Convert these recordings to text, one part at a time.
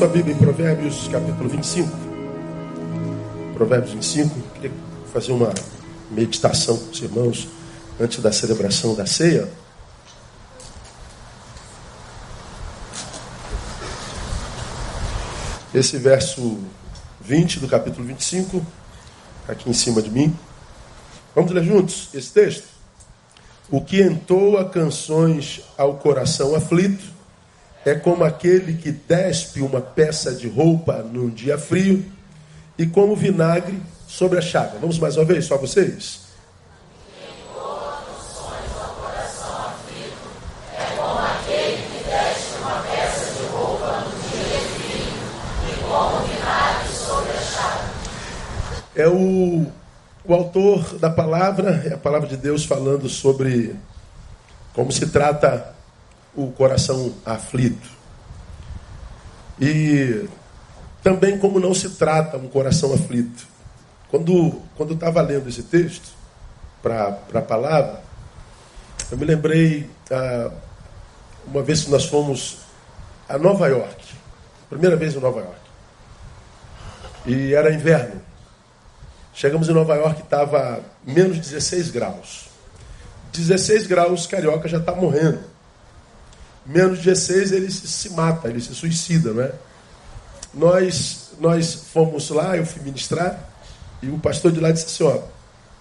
sua Bíblia em Provérbios capítulo 25. Provérbios 25. Queria fazer uma meditação com os irmãos antes da celebração da ceia. Esse verso 20 do capítulo 25, aqui em cima de mim. Vamos ler juntos esse texto? O que entoa canções ao coração aflito é como aquele que despe uma peça de roupa num dia frio e como vinagre sobre a chaga. Vamos mais uma vez, só vocês? É o, o autor da palavra, é a palavra de Deus falando sobre como se trata o coração aflito. E também como não se trata um coração aflito. Quando, quando estava lendo esse texto para a palavra, eu me lembrei ah, uma vez que nós fomos a Nova York, primeira vez em Nova York, e era inverno. Chegamos em Nova York, estava menos 16 graus. 16 graus, carioca já está morrendo. Menos 16 ele se, se mata, ele se suicida, não é? Nós, nós fomos lá, eu fui ministrar, e o pastor de lá disse assim, ó,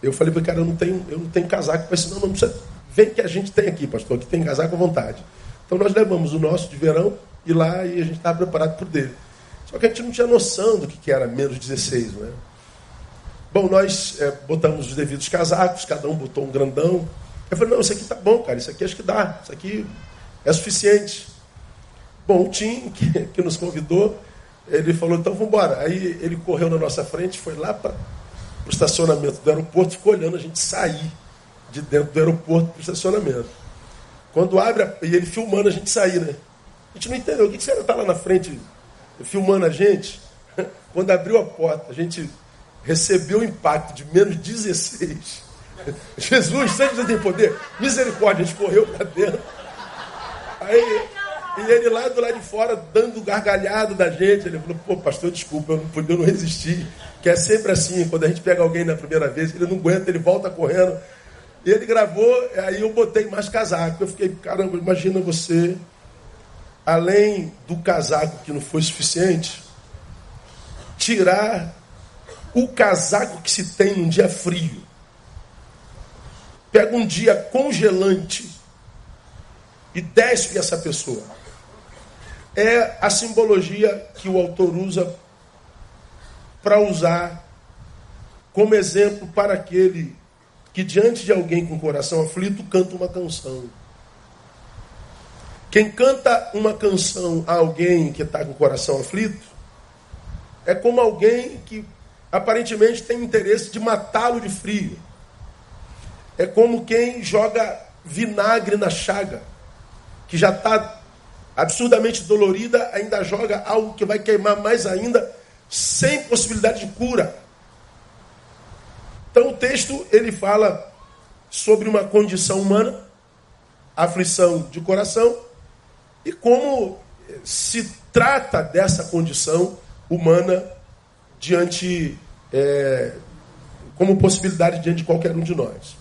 eu falei para o cara, eu não tenho, eu não tenho casaco, mas senão não precisa. Vem que a gente tem aqui, pastor, que tem casaco à vontade. Então nós levamos o nosso de verão e lá e a gente estava preparado por dele. Só que a gente não tinha noção do que, que era menos 16, não é? Bom, nós é, botamos os devidos casacos, cada um botou um grandão. Eu falei, não, isso aqui tá bom, cara, isso aqui acho que dá, isso aqui é suficiente. Bom, o Tim, que, que nos convidou, ele falou, então vamos embora. Aí ele correu na nossa frente, foi lá para o estacionamento do aeroporto, ficou olhando a gente sair de dentro do aeroporto para o estacionamento. Quando abre, a, e ele filmando a gente sair, né? A gente não entendeu, o que, que você está lá na frente filmando a gente? Quando abriu a porta, a gente recebeu o impacto de menos 16. Jesus, Santo tem poder, misericórdia, a gente correu para dentro. Aí, e ele lá do lado de fora, dando gargalhado da gente, ele falou, pô, pastor, desculpa, eu não podia não resistir. Que é sempre assim, quando a gente pega alguém na primeira vez, ele não aguenta, ele volta correndo. E ele gravou, aí eu botei mais casaco. Eu fiquei, caramba, imagina você, além do casaco que não foi suficiente, tirar o casaco que se tem num dia frio. Pega um dia congelante e despe essa pessoa. É a simbologia que o autor usa para usar como exemplo para aquele que, diante de alguém com coração aflito, canta uma canção. Quem canta uma canção a alguém que está com o coração aflito é como alguém que aparentemente tem interesse de matá-lo de frio. É como quem joga vinagre na chaga, que já está absurdamente dolorida, ainda joga algo que vai queimar mais ainda, sem possibilidade de cura. Então o texto ele fala sobre uma condição humana, aflição de coração, e como se trata dessa condição humana diante, é, como possibilidade diante de qualquer um de nós.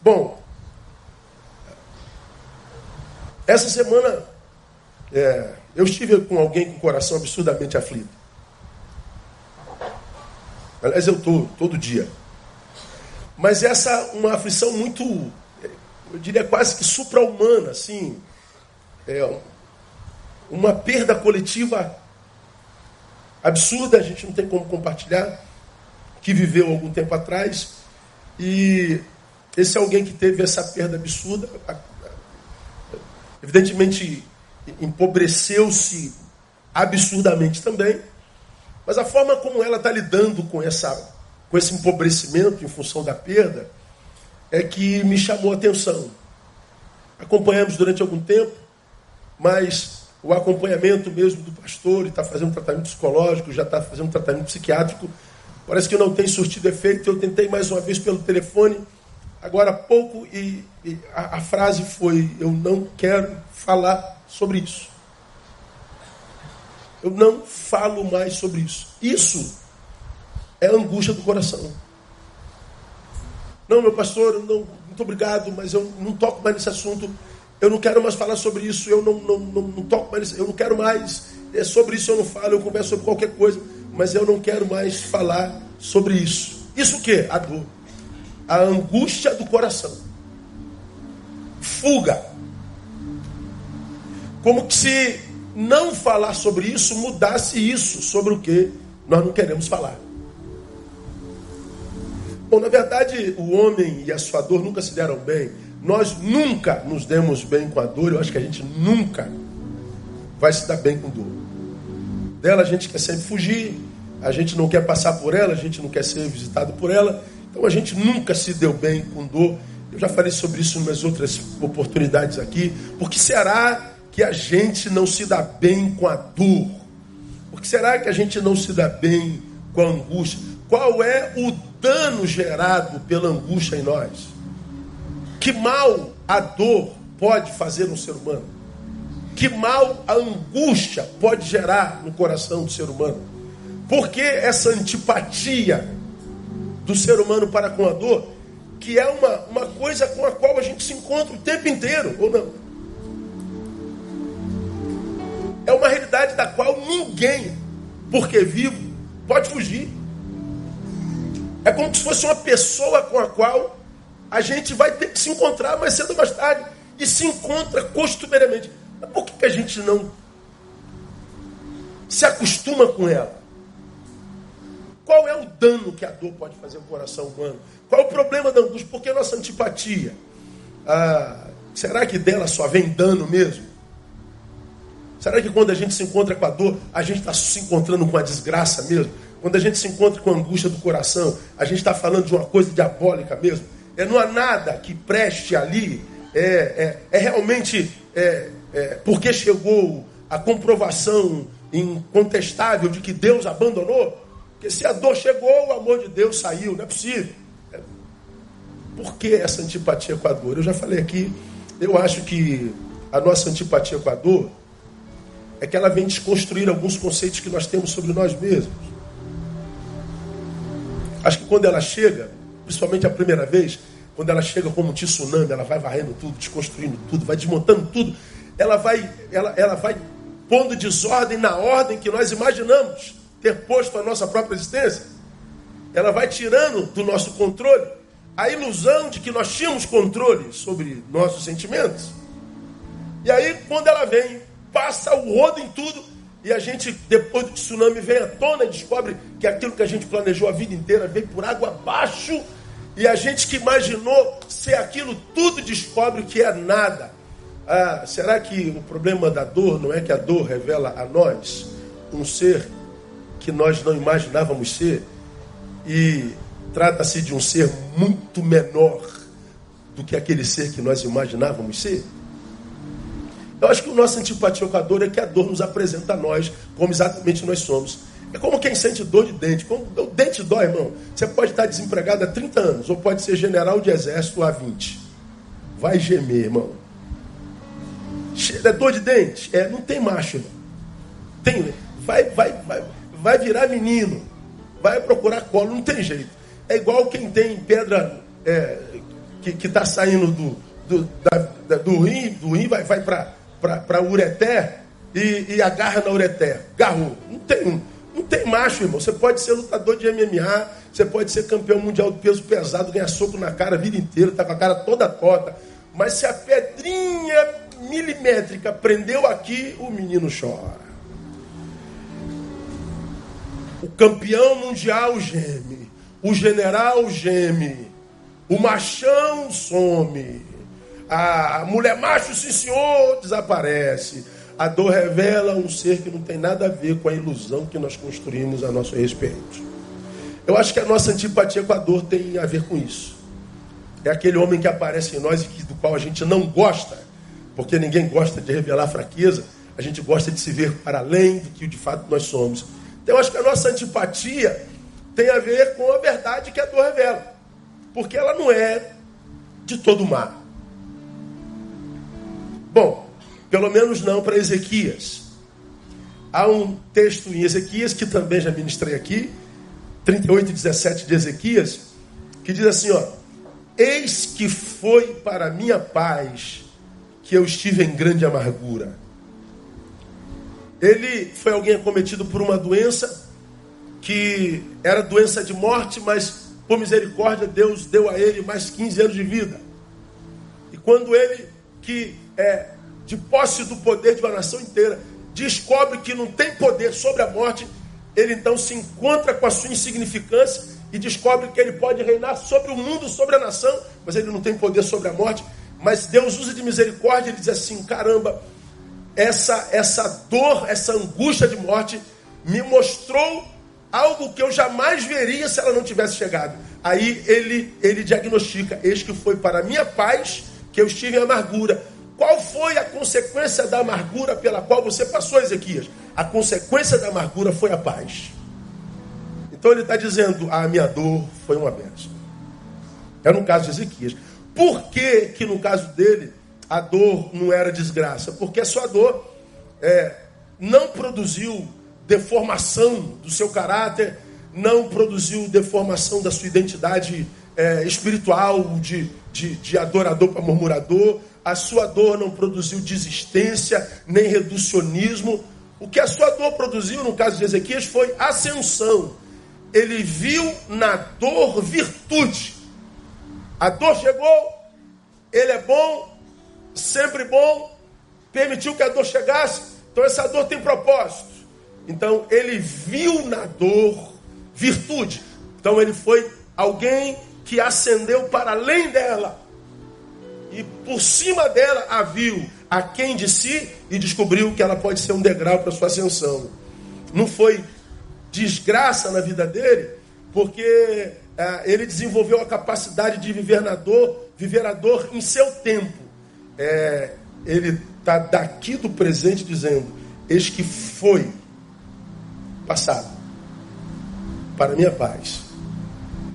Bom, essa semana é, eu estive com alguém com o coração absurdamente aflito. Aliás, eu estou todo dia. Mas essa uma aflição muito, eu diria quase que supra-humana, assim. É, uma perda coletiva absurda, a gente não tem como compartilhar, que viveu algum tempo atrás. E esse alguém que teve essa perda absurda, evidentemente empobreceu-se absurdamente também, mas a forma como ela está lidando com, essa, com esse empobrecimento em função da perda é que me chamou a atenção. Acompanhamos durante algum tempo, mas o acompanhamento mesmo do pastor, está fazendo tratamento psicológico, já está fazendo tratamento psiquiátrico. Parece que não tem surtido efeito. Eu tentei mais uma vez pelo telefone, agora há pouco, e, e a, a frase foi: Eu não quero falar sobre isso. Eu não falo mais sobre isso. Isso é angústia do coração. Não, meu pastor, não, muito obrigado, mas eu não toco mais nesse assunto. Eu não quero mais falar sobre isso. Eu não, não, não, não toco mais Eu não quero mais. É sobre isso eu não falo. Eu converso sobre qualquer coisa. Mas eu não quero mais falar sobre isso. Isso o que? A dor. A angústia do coração. Fuga. Como que se não falar sobre isso mudasse isso sobre o que nós não queremos falar. Bom, na verdade, o homem e a sua dor nunca se deram bem. Nós nunca nos demos bem com a dor. Eu acho que a gente nunca vai se dar bem com dor. Dela a gente quer sempre fugir, a gente não quer passar por ela, a gente não quer ser visitado por ela. Então a gente nunca se deu bem com dor. Eu já falei sobre isso em umas outras oportunidades aqui. Por que será que a gente não se dá bem com a dor? Por que será que a gente não se dá bem com a angústia? Qual é o dano gerado pela angústia em nós? Que mal a dor pode fazer no ser humano? Que mal a angústia pode gerar no coração do ser humano? Por que essa antipatia do ser humano para com a dor, que é uma, uma coisa com a qual a gente se encontra o tempo inteiro, ou não? É uma realidade da qual ninguém, porque vivo, pode fugir. É como se fosse uma pessoa com a qual a gente vai ter que se encontrar mais cedo ou mais tarde. E se encontra costumeiramente. Mas por que, que a gente não se acostuma com ela? Qual é o dano que a dor pode fazer no coração humano? Qual é o problema da angústia? Por que a nossa antipatia? Ah, será que dela só vem dano mesmo? Será que quando a gente se encontra com a dor, a gente está se encontrando com a desgraça mesmo? Quando a gente se encontra com a angústia do coração, a gente está falando de uma coisa diabólica mesmo. É, não há nada que preste ali. É, é, é realmente é, é, porque chegou a comprovação incontestável de que Deus abandonou. Porque se a dor chegou, o amor de Deus saiu. Não é possível. É, por que essa antipatia com a dor? Eu já falei aqui, eu acho que a nossa antipatia com a dor é que ela vem desconstruir alguns conceitos que nós temos sobre nós mesmos. Acho que quando ela chega, principalmente a primeira vez, quando ela chega como um tsunami, ela vai varrendo tudo, desconstruindo tudo, vai desmontando tudo, ela vai, ela, ela vai pondo desordem na ordem que nós imaginamos ter posto a nossa própria existência. Ela vai tirando do nosso controle a ilusão de que nós tínhamos controle sobre nossos sentimentos. E aí, quando ela vem, passa o rodo em tudo, e a gente, depois do tsunami, vem à tona e descobre que aquilo que a gente planejou a vida inteira veio por água abaixo. E a gente que imaginou ser aquilo tudo descobre que é nada. Ah, será que o problema da dor não é que a dor revela a nós um ser que nós não imaginávamos ser? E trata-se de um ser muito menor do que aquele ser que nós imaginávamos ser? Eu acho que o nosso antipatia com a dor é que a dor nos apresenta a nós como exatamente nós somos. É como quem sente dor de dente. Como, o dente dói, irmão. Você pode estar desempregado há 30 anos, ou pode ser general de exército há 20. Vai gemer, irmão. É dor de dente? É, não tem macho, irmão. Tem, vai, vai, vai, vai virar menino. Vai procurar colo, não tem jeito. É igual quem tem pedra é, que está saindo do, do, da, da, do rim, do rim vai, vai para ureté e, e agarra na ureté. Garrou. Não tem, não tem macho, irmão. Você pode ser lutador de MMA, você pode ser campeão mundial de peso pesado, ganhar soco na cara a vida inteira, tá com a cara toda torta. Mas se a pedrinha milimétrica prendeu aqui, o menino chora. O campeão mundial geme. O general geme. O machão some. A mulher macho, sim senhor, desaparece. A dor revela um ser que não tem nada a ver com a ilusão que nós construímos a nosso respeito. Eu acho que a nossa antipatia com a dor tem a ver com isso. É aquele homem que aparece em nós e que, do qual a gente não gosta, porque ninguém gosta de revelar fraqueza, a gente gosta de se ver para além do que de fato nós somos. Então eu acho que a nossa antipatia tem a ver com a verdade que a dor revela. Porque ela não é de todo mar. Bom, pelo menos não para Ezequias. há um texto em Ezequias, que também já ministrei aqui, 38 e 17 de Ezequias, que diz assim: ó, Eis que foi para minha paz que eu estive em grande amargura. Ele foi alguém acometido por uma doença que era doença de morte, mas por misericórdia Deus deu a ele mais 15 anos de vida. E quando ele, que é de posse do poder de uma nação inteira, descobre que não tem poder sobre a morte, ele então se encontra com a sua insignificância e descobre que ele pode reinar sobre o mundo, sobre a nação, mas ele não tem poder sobre a morte. Mas Deus usa de misericórdia, ele diz assim: caramba, essa, essa dor, essa angústia de morte me mostrou algo que eu jamais veria se ela não tivesse chegado. Aí ele, ele diagnostica: eis que foi para minha paz que eu estive em amargura. Qual foi a consequência da amargura pela qual você passou, Ezequias? A consequência da amargura foi a paz. Então ele está dizendo: a minha dor foi uma bênção. É no caso de Ezequias. Por que, que no caso dele a dor não era desgraça? Porque a sua dor é, não produziu deformação do seu caráter, não produziu deformação da sua identidade é, espiritual, de, de, de adorador para murmurador. A sua dor não produziu desistência, nem reducionismo. O que a sua dor produziu, no caso de Ezequias, foi ascensão. Ele viu na dor virtude. A dor chegou, ele é bom, sempre bom, permitiu que a dor chegasse, então essa dor tem propósito. Então ele viu na dor virtude. Então ele foi alguém que ascendeu para além dela. E por cima dela a viu a quem de si e descobriu que ela pode ser um degrau para sua ascensão. Não foi desgraça na vida dele, porque é, ele desenvolveu a capacidade de viver na dor, viver a dor em seu tempo. É, ele está daqui do presente dizendo: Eis que foi passado, para minha paz,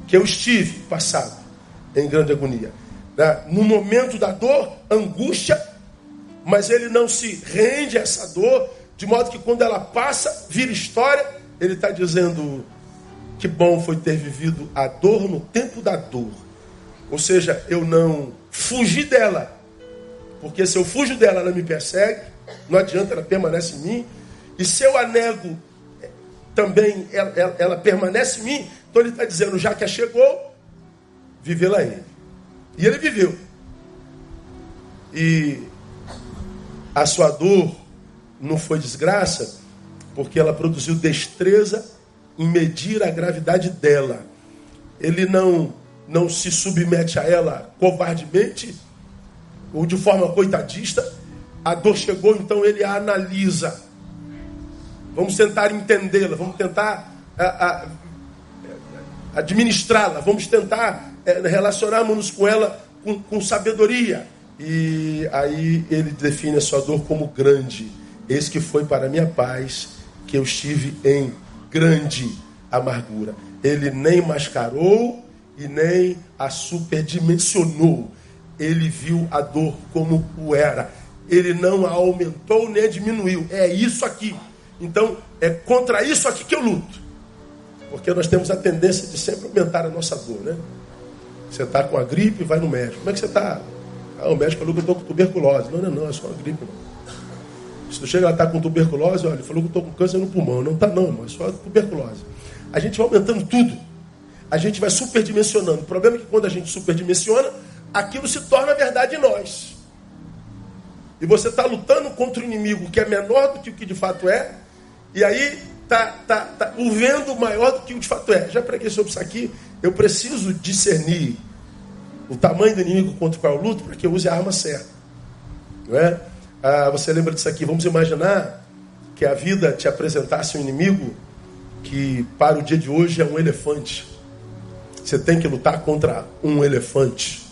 que eu estive passado em grande agonia. Né? No momento da dor, angústia, mas ele não se rende a essa dor, de modo que quando ela passa, vira história, ele está dizendo que bom foi ter vivido a dor no tempo da dor. Ou seja, eu não fugi dela, porque se eu fujo dela, ela me persegue, não adianta, ela permanece em mim. E se eu a nego também ela, ela, ela permanece em mim. Então ele está dizendo, já que a chegou, vivê-la ele. E ele viveu. E a sua dor não foi desgraça, porque ela produziu destreza em medir a gravidade dela. Ele não não se submete a ela covardemente ou de forma coitadista. A dor chegou, então ele a analisa Vamos tentar entendê-la, vamos tentar administrá-la, vamos tentar é, relacionarmos-nos com ela com, com sabedoria. E aí ele define a sua dor como grande. Eis que foi para minha paz que eu estive em grande amargura. Ele nem mascarou e nem a superdimensionou. Ele viu a dor como o era. Ele não a aumentou nem a diminuiu. É isso aqui. Então, é contra isso aqui que eu luto. Porque nós temos a tendência de sempre aumentar a nossa dor, né? Você está com a gripe, vai no médico. Como é que você está? Ah, o médico falou que eu estou com tuberculose. Não, não, não, é só uma gripe. Não. Se tu chega lá está com tuberculose, olha, ele falou que eu estou com câncer no pulmão. Não está não, irmão, é só tuberculose. A gente vai aumentando tudo. A gente vai superdimensionando. O problema é que quando a gente superdimensiona, aquilo se torna verdade em nós. E você está lutando contra um inimigo que é menor do que o que de fato é, e aí tá, tá, tá o vendo maior do que o de fato é. Já preguei sobre isso aqui. Eu preciso discernir o tamanho do inimigo contra o qual eu luto para que eu use a arma certa. Não é? Ah, você lembra disso aqui? Vamos imaginar que a vida te apresentasse um inimigo que para o dia de hoje é um elefante. Você tem que lutar contra um elefante.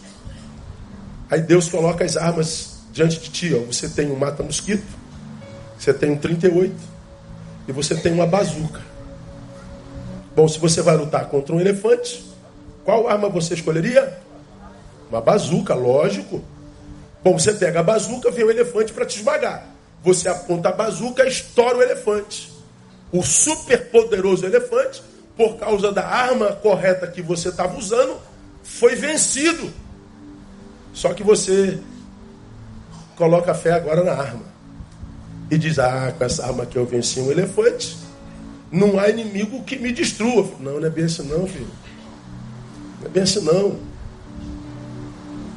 Aí Deus coloca as armas diante de ti. Ó. Você tem um mata-mosquito, você tem um 38, e você tem uma bazuca. Bom, se você vai lutar contra um elefante, qual arma você escolheria? Uma bazuca, lógico. Bom, você pega a bazuca, vem o elefante para te esmagar. Você aponta a bazuca estoura o elefante. O superpoderoso elefante, por causa da arma correta que você estava usando, foi vencido. Só que você coloca a fé agora na arma. E diz: Ah, com essa arma que eu venci um elefante, não há inimigo que me destrua. Não, não é bem assim, não, filho. Não é bem assim, não.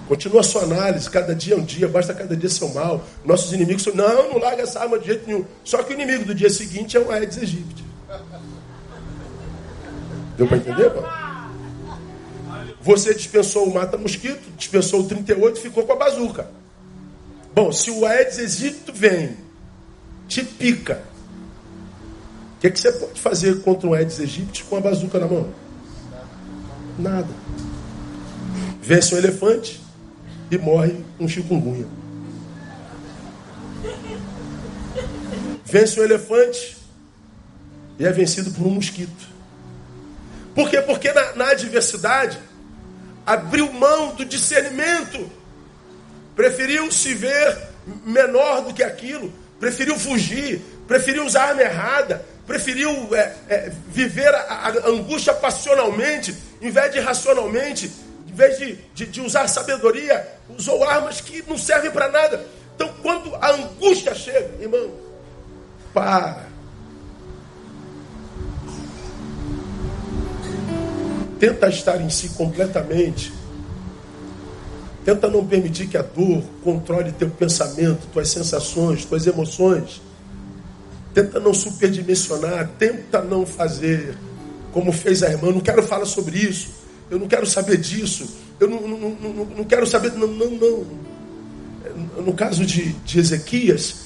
Continua a sua análise, cada dia é um dia, basta cada dia ser mal. Nossos inimigos são, não, não larga essa arma de jeito nenhum. Só que o inimigo do dia seguinte é o Aedes aegypti. Deu para entender, pô? Você dispensou o mata-mosquito, dispensou o 38 e ficou com a bazuca. Bom, se o Aedes aegypti vem, te pica, o que, que você pode fazer contra o Aedes aegypti com a bazuca na mão? Nada. Vence um elefante, e morre um chikungunya. Vence um elefante e é vencido por um mosquito. Por quê? Porque na, na adversidade abriu mão do discernimento, preferiu se ver menor do que aquilo, preferiu fugir, preferiu usar a arma errada, preferiu é, é, viver a, a angústia passionalmente, em vez de racionalmente, em vez de, de, de usar sabedoria, usou armas que não servem para nada. Então, quando a angústia chega, irmão, para. Tenta estar em si completamente. Tenta não permitir que a dor controle teu pensamento, tuas sensações, tuas emoções. Tenta não superdimensionar, tenta não fazer como fez a irmã. Não quero falar sobre isso eu não quero saber disso, eu não, não, não, não quero saber. Não, não, não. No caso de, de Ezequias,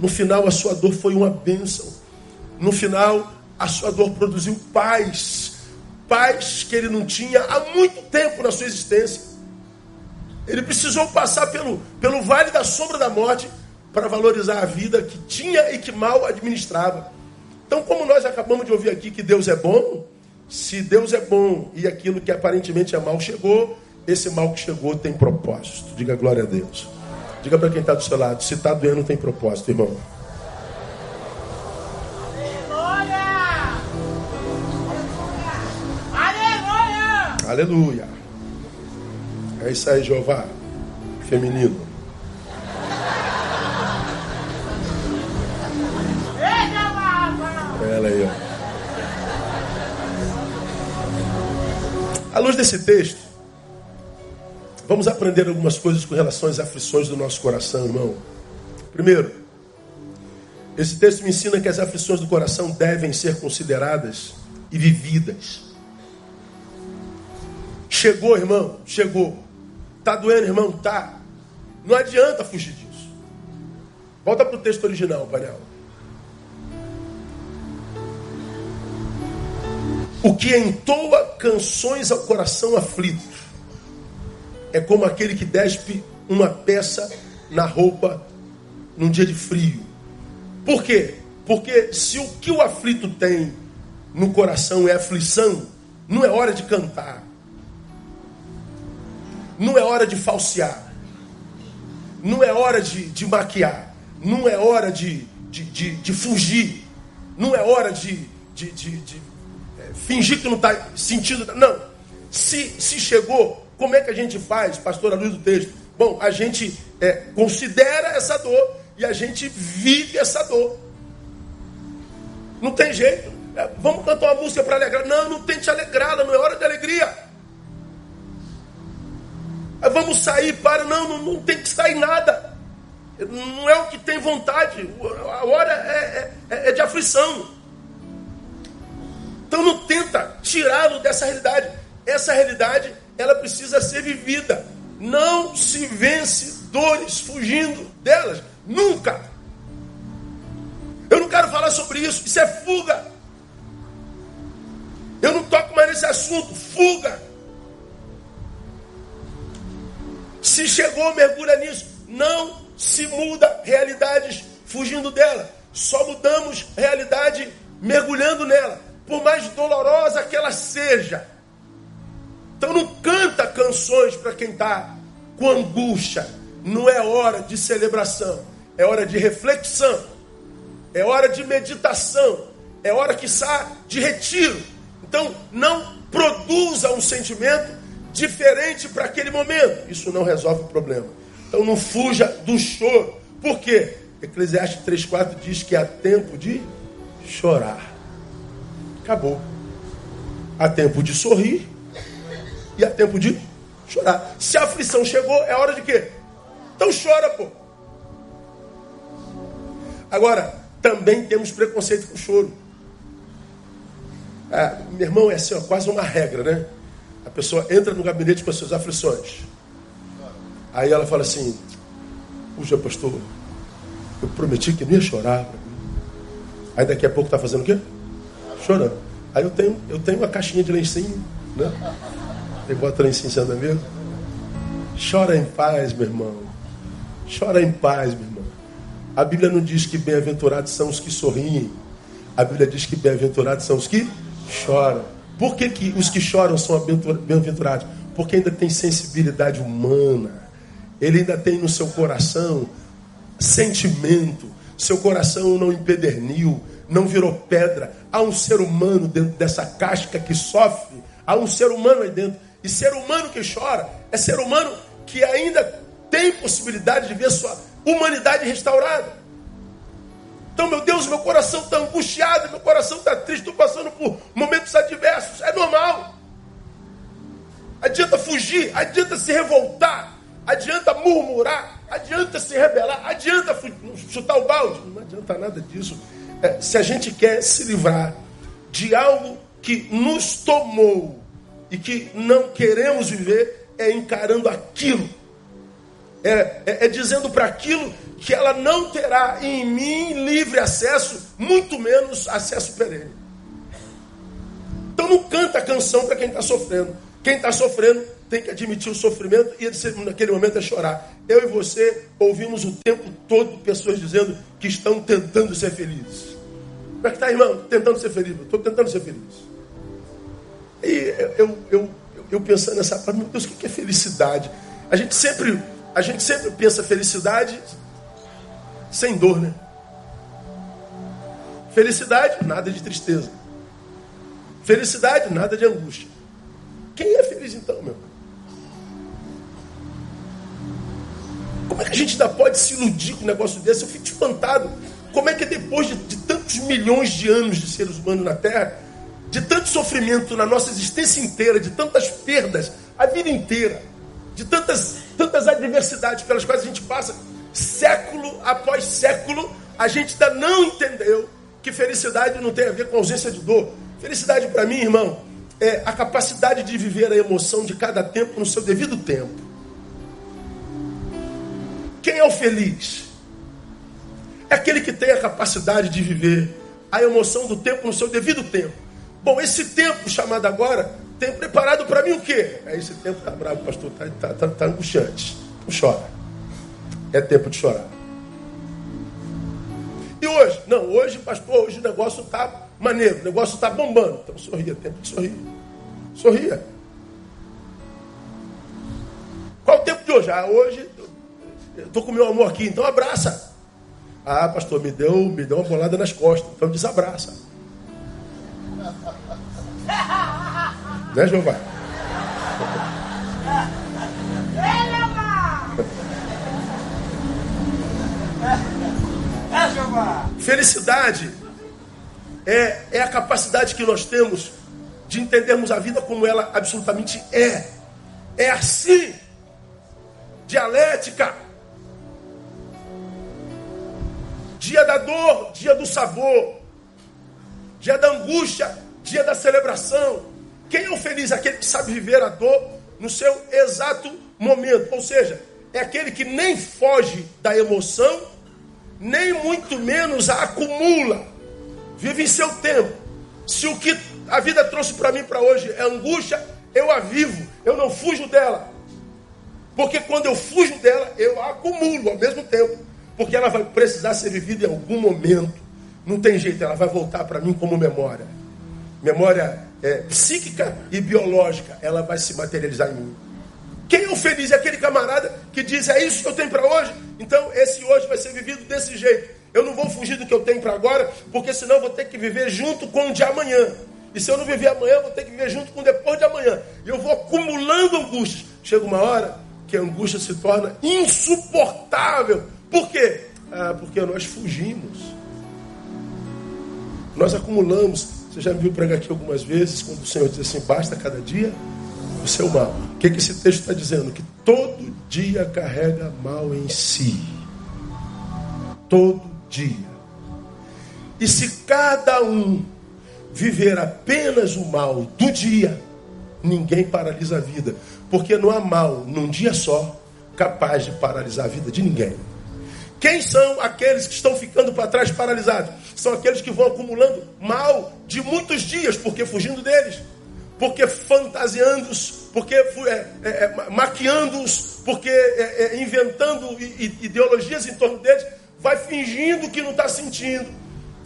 no final a sua dor foi uma bênção. No final, a sua dor produziu paz. Paz que ele não tinha há muito tempo na sua existência. Ele precisou passar pelo, pelo vale da sombra da morte para valorizar a vida que tinha e que mal administrava. Então, como nós acabamos de ouvir aqui que Deus é bom, se Deus é bom e aquilo que aparentemente é mal chegou, esse mal que chegou tem propósito. Diga glória a Deus. Diga para quem está do seu lado: se está doendo, tem propósito, irmão. Aleluia! É isso aí, Jeová. Feminino. Ela aí, ó. À luz desse texto, vamos aprender algumas coisas com relação às aflições do nosso coração, irmão. Primeiro, esse texto me ensina que as aflições do coração devem ser consideradas e vividas. Chegou, irmão, chegou. Tá doendo, irmão? Tá. Não adianta fugir disso. Volta para o texto original, Panel. O que entoa canções ao coração aflito é como aquele que despe uma peça na roupa num dia de frio. Por quê? Porque se o que o aflito tem no coração é aflição, não é hora de cantar, não é hora de falsear, não é hora de, de maquiar, não é hora de, de, de, de fugir, não é hora de, de, de, de fingir que não está sentindo. Não. Se, se chegou, como é que a gente faz, pastor, à luz do texto? Bom, a gente é, considera essa dor e a gente vive essa dor. Não tem jeito. É, vamos cantar uma música para alegrar. Não, não tente alegrá-la, não é hora de alegria. É, vamos sair para. Não, não, não tem que sair nada. Não é o que tem vontade. A hora é, é, é de aflição. Então não tenta tirá-lo dessa realidade. Essa realidade, ela precisa ser vivida. Não se vence dores fugindo delas. Nunca. Eu não quero falar sobre isso. Isso é fuga. Eu não toco mais nesse assunto. Fuga. Se chegou, mergulha nisso. Não se muda realidades fugindo dela. Só mudamos realidade mergulhando nela por mais dolorosa que ela seja. Então não canta canções para quem está com angústia. Não é hora de celebração. é hora de reflexão, é hora de meditação, é hora que está de retiro. Então, não produza um sentimento diferente para aquele momento. Isso não resolve o problema. Então, não fuja do choro. Por quê? Eclesiastes 3,4 diz que há tempo de chorar. Acabou. Há tempo de sorrir e há tempo de chorar. Se a aflição chegou, é hora de quê? Então chora, pô. Agora, também temos preconceito com o choro. Ah, meu irmão, é assim, quase uma regra, né? A pessoa entra no gabinete com as suas aflições. Aí ela fala assim: Puxa, pastor, eu prometi que não ia chorar. Aí daqui a pouco está fazendo o quê? Chorando. Aí eu tenho, eu tenho uma caixinha de lencinho, né? Eu boto lencinho em cima da mesa. Chora em paz, meu irmão. Chora em paz, meu irmão. A Bíblia não diz que bem-aventurados são os que sorriem. A Bíblia diz que bem-aventurados são os que choram. Por que, que os que choram são bem-aventurados? Porque ainda tem sensibilidade humana. Ele ainda tem no seu coração sentimento. Seu coração não empederniu, não virou pedra. Há um ser humano dentro dessa casca que sofre. Há um ser humano aí dentro. E ser humano que chora é ser humano que ainda tem possibilidade de ver sua humanidade restaurada. Então, meu Deus, meu coração está angustiado, meu coração está triste, estou passando por momentos adversos. É normal. Adianta fugir, adianta se revoltar, adianta murmurar, adianta se rebelar, adianta chutar o balde. Não adianta nada disso. É, se a gente quer se livrar de algo que nos tomou e que não queremos viver, é encarando aquilo. É, é, é dizendo para aquilo que ela não terá em mim livre acesso, muito menos acesso perene. Então não canta a canção para quem está sofrendo. Quem está sofrendo tem que admitir o sofrimento e naquele momento é chorar. Eu e você ouvimos o tempo todo pessoas dizendo que estão tentando ser felizes. Como é que está, irmão? Tentando ser feliz. Estou tentando ser feliz. E eu, eu, eu pensando nessa palavra, meu Deus, o que é felicidade? A gente sempre, a gente sempre pensa felicidade sem dor, né? Felicidade, nada de tristeza. Felicidade, nada de angústia. Quem é feliz então, meu? Como é que a gente ainda pode se iludir com um negócio desse? Eu fico espantado. Como é que depois de, de tantos milhões de anos de seres humanos na Terra, de tanto sofrimento na nossa existência inteira, de tantas perdas, a vida inteira, de tantas, tantas adversidades pelas quais a gente passa, século após século, a gente ainda não entendeu que felicidade não tem a ver com ausência de dor. Felicidade para mim, irmão, é a capacidade de viver a emoção de cada tempo no seu devido tempo. Quem é o feliz? É aquele que tem a capacidade de viver a emoção do tempo no seu devido tempo. Bom, esse tempo chamado agora tem preparado para mim o quê? É, esse tempo tá bravo, pastor, tá, tá, tá, tá angustiante. Não chora. É tempo de chorar. E hoje? Não, hoje, pastor, hoje o negócio tá maneiro, o negócio tá bombando. Então sorria, é tempo de sorrir. Sorria. Qual o tempo de hoje? Ah, hoje eu tô com meu amor aqui, então abraça. Ah, pastor, me deu, me deu uma bolada nas costas, então desabraça. Né, Jeová? Felicidade é, é a capacidade que nós temos de entendermos a vida como ela absolutamente é. É assim. Dialética. Dia da dor, dia do sabor. Dia da angústia, dia da celebração. Quem é o feliz? Aquele que sabe viver a dor no seu exato momento. Ou seja, é aquele que nem foge da emoção, nem muito menos a acumula. Vive em seu tempo. Se o que a vida trouxe para mim para hoje é angústia, eu a vivo, eu não fujo dela. Porque quando eu fujo dela, eu a acumulo ao mesmo tempo. Porque ela vai precisar ser vivida em algum momento. Não tem jeito, ela vai voltar para mim como memória. Memória é, psíquica e biológica, ela vai se materializar em mim. Quem é o feliz? É aquele camarada que diz: É isso que eu tenho para hoje, então esse hoje vai ser vivido desse jeito. Eu não vou fugir do que eu tenho para agora, porque senão vou ter que viver junto com o de amanhã. E se eu não viver amanhã, vou ter que viver junto com depois de amanhã. E eu vou acumulando angústias. Chega uma hora que a angústia se torna insuportável. Por quê? Ah, porque nós fugimos. Nós acumulamos. Você já me viu pregar aqui algumas vezes, quando o Senhor diz assim: basta cada dia o seu mal. O que, que esse texto está dizendo? Que todo dia carrega mal em si. Todo dia. E se cada um viver apenas o mal do dia, ninguém paralisa a vida. Porque não há mal num dia só capaz de paralisar a vida de ninguém. Quem são aqueles que estão ficando para trás paralisados? São aqueles que vão acumulando mal de muitos dias, porque fugindo deles, porque fantasiando-os, porque é, é, é maquiando-os, porque é, é inventando ideologias em torno deles, vai fingindo que não está sentindo,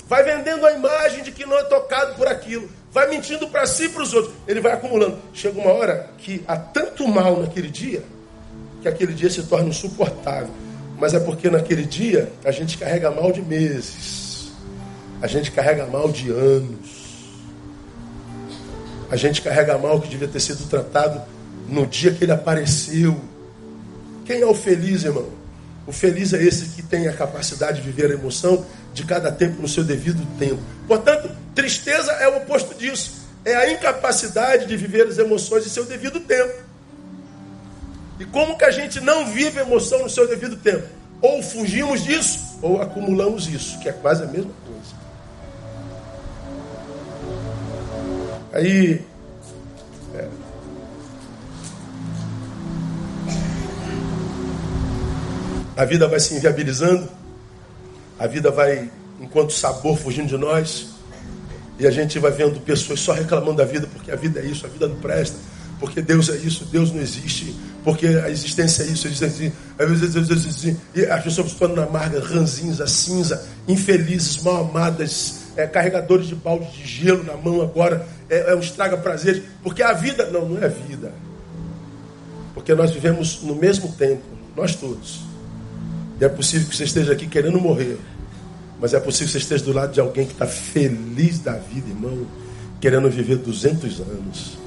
vai vendendo a imagem de que não é tocado por aquilo, vai mentindo para si e para os outros. Ele vai acumulando. Chega uma hora que há tanto mal naquele dia, que aquele dia se torna insuportável. Mas é porque naquele dia a gente carrega mal de meses, a gente carrega mal de anos, a gente carrega mal que devia ter sido tratado no dia que ele apareceu. Quem é o feliz, irmão? O feliz é esse que tem a capacidade de viver a emoção de cada tempo no seu devido tempo. Portanto, tristeza é o oposto disso. É a incapacidade de viver as emoções em seu devido tempo. E como que a gente não vive emoção no seu devido tempo? Ou fugimos disso, ou acumulamos isso, que é quase a mesma coisa. Aí. É, a vida vai se inviabilizando a vida vai, enquanto sabor, fugindo de nós. E a gente vai vendo pessoas só reclamando da vida, porque a vida é isso, a vida não presta, porque Deus é isso, Deus não existe, porque a existência é isso, a existência é isso. E as pessoas se tornam amargas, ranzinhas, cinza, infelizes, mal amadas, é, carregadores de balde de gelo na mão agora, é, é um estraga prazer, porque a vida, não, não é vida. Porque nós vivemos no mesmo tempo, nós todos. E é possível que você esteja aqui querendo morrer. Mas é possível que você esteja do lado de alguém que está feliz da vida, irmão, querendo viver 200 anos.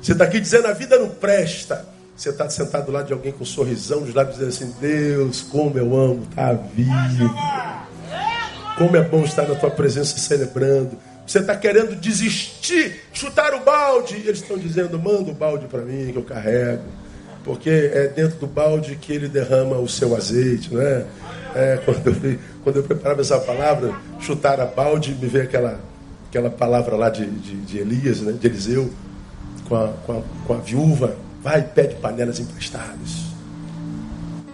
Você está aqui dizendo a vida não presta. Você está sentado do lado de alguém com um sorrisão dos lábios dizendo assim: Deus, como eu amo estar tá vivo. Como é bom estar na tua presença celebrando. Você está querendo desistir, chutar o balde. Eles estão dizendo: manda o balde para mim que eu carrego porque é dentro do balde que ele derrama o seu azeite, não é? é quando, eu, quando eu preparava essa palavra, chutar a balde, me veio aquela, aquela palavra lá de, de, de Elias, né? de Eliseu, com a, com, a, com a viúva, vai e pede panelas emprestadas.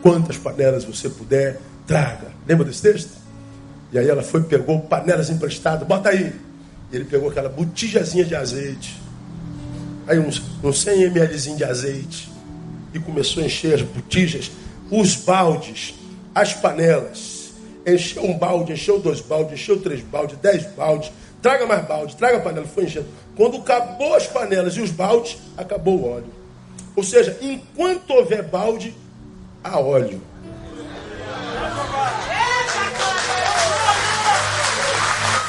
Quantas panelas você puder, traga. Lembra desse texto? E aí ela foi pegou panelas emprestadas, bota aí. E ele pegou aquela botijazinha de azeite. Aí uns, uns 100 mlzinho de azeite e começou a encher as botijas, os baldes, as panelas. Encheu um balde, encheu dois baldes, encheu três baldes, dez baldes. Traga mais balde, traga panela. Foi enchendo. Quando acabou as panelas e os baldes, acabou o óleo. Ou seja, enquanto houver balde, há óleo.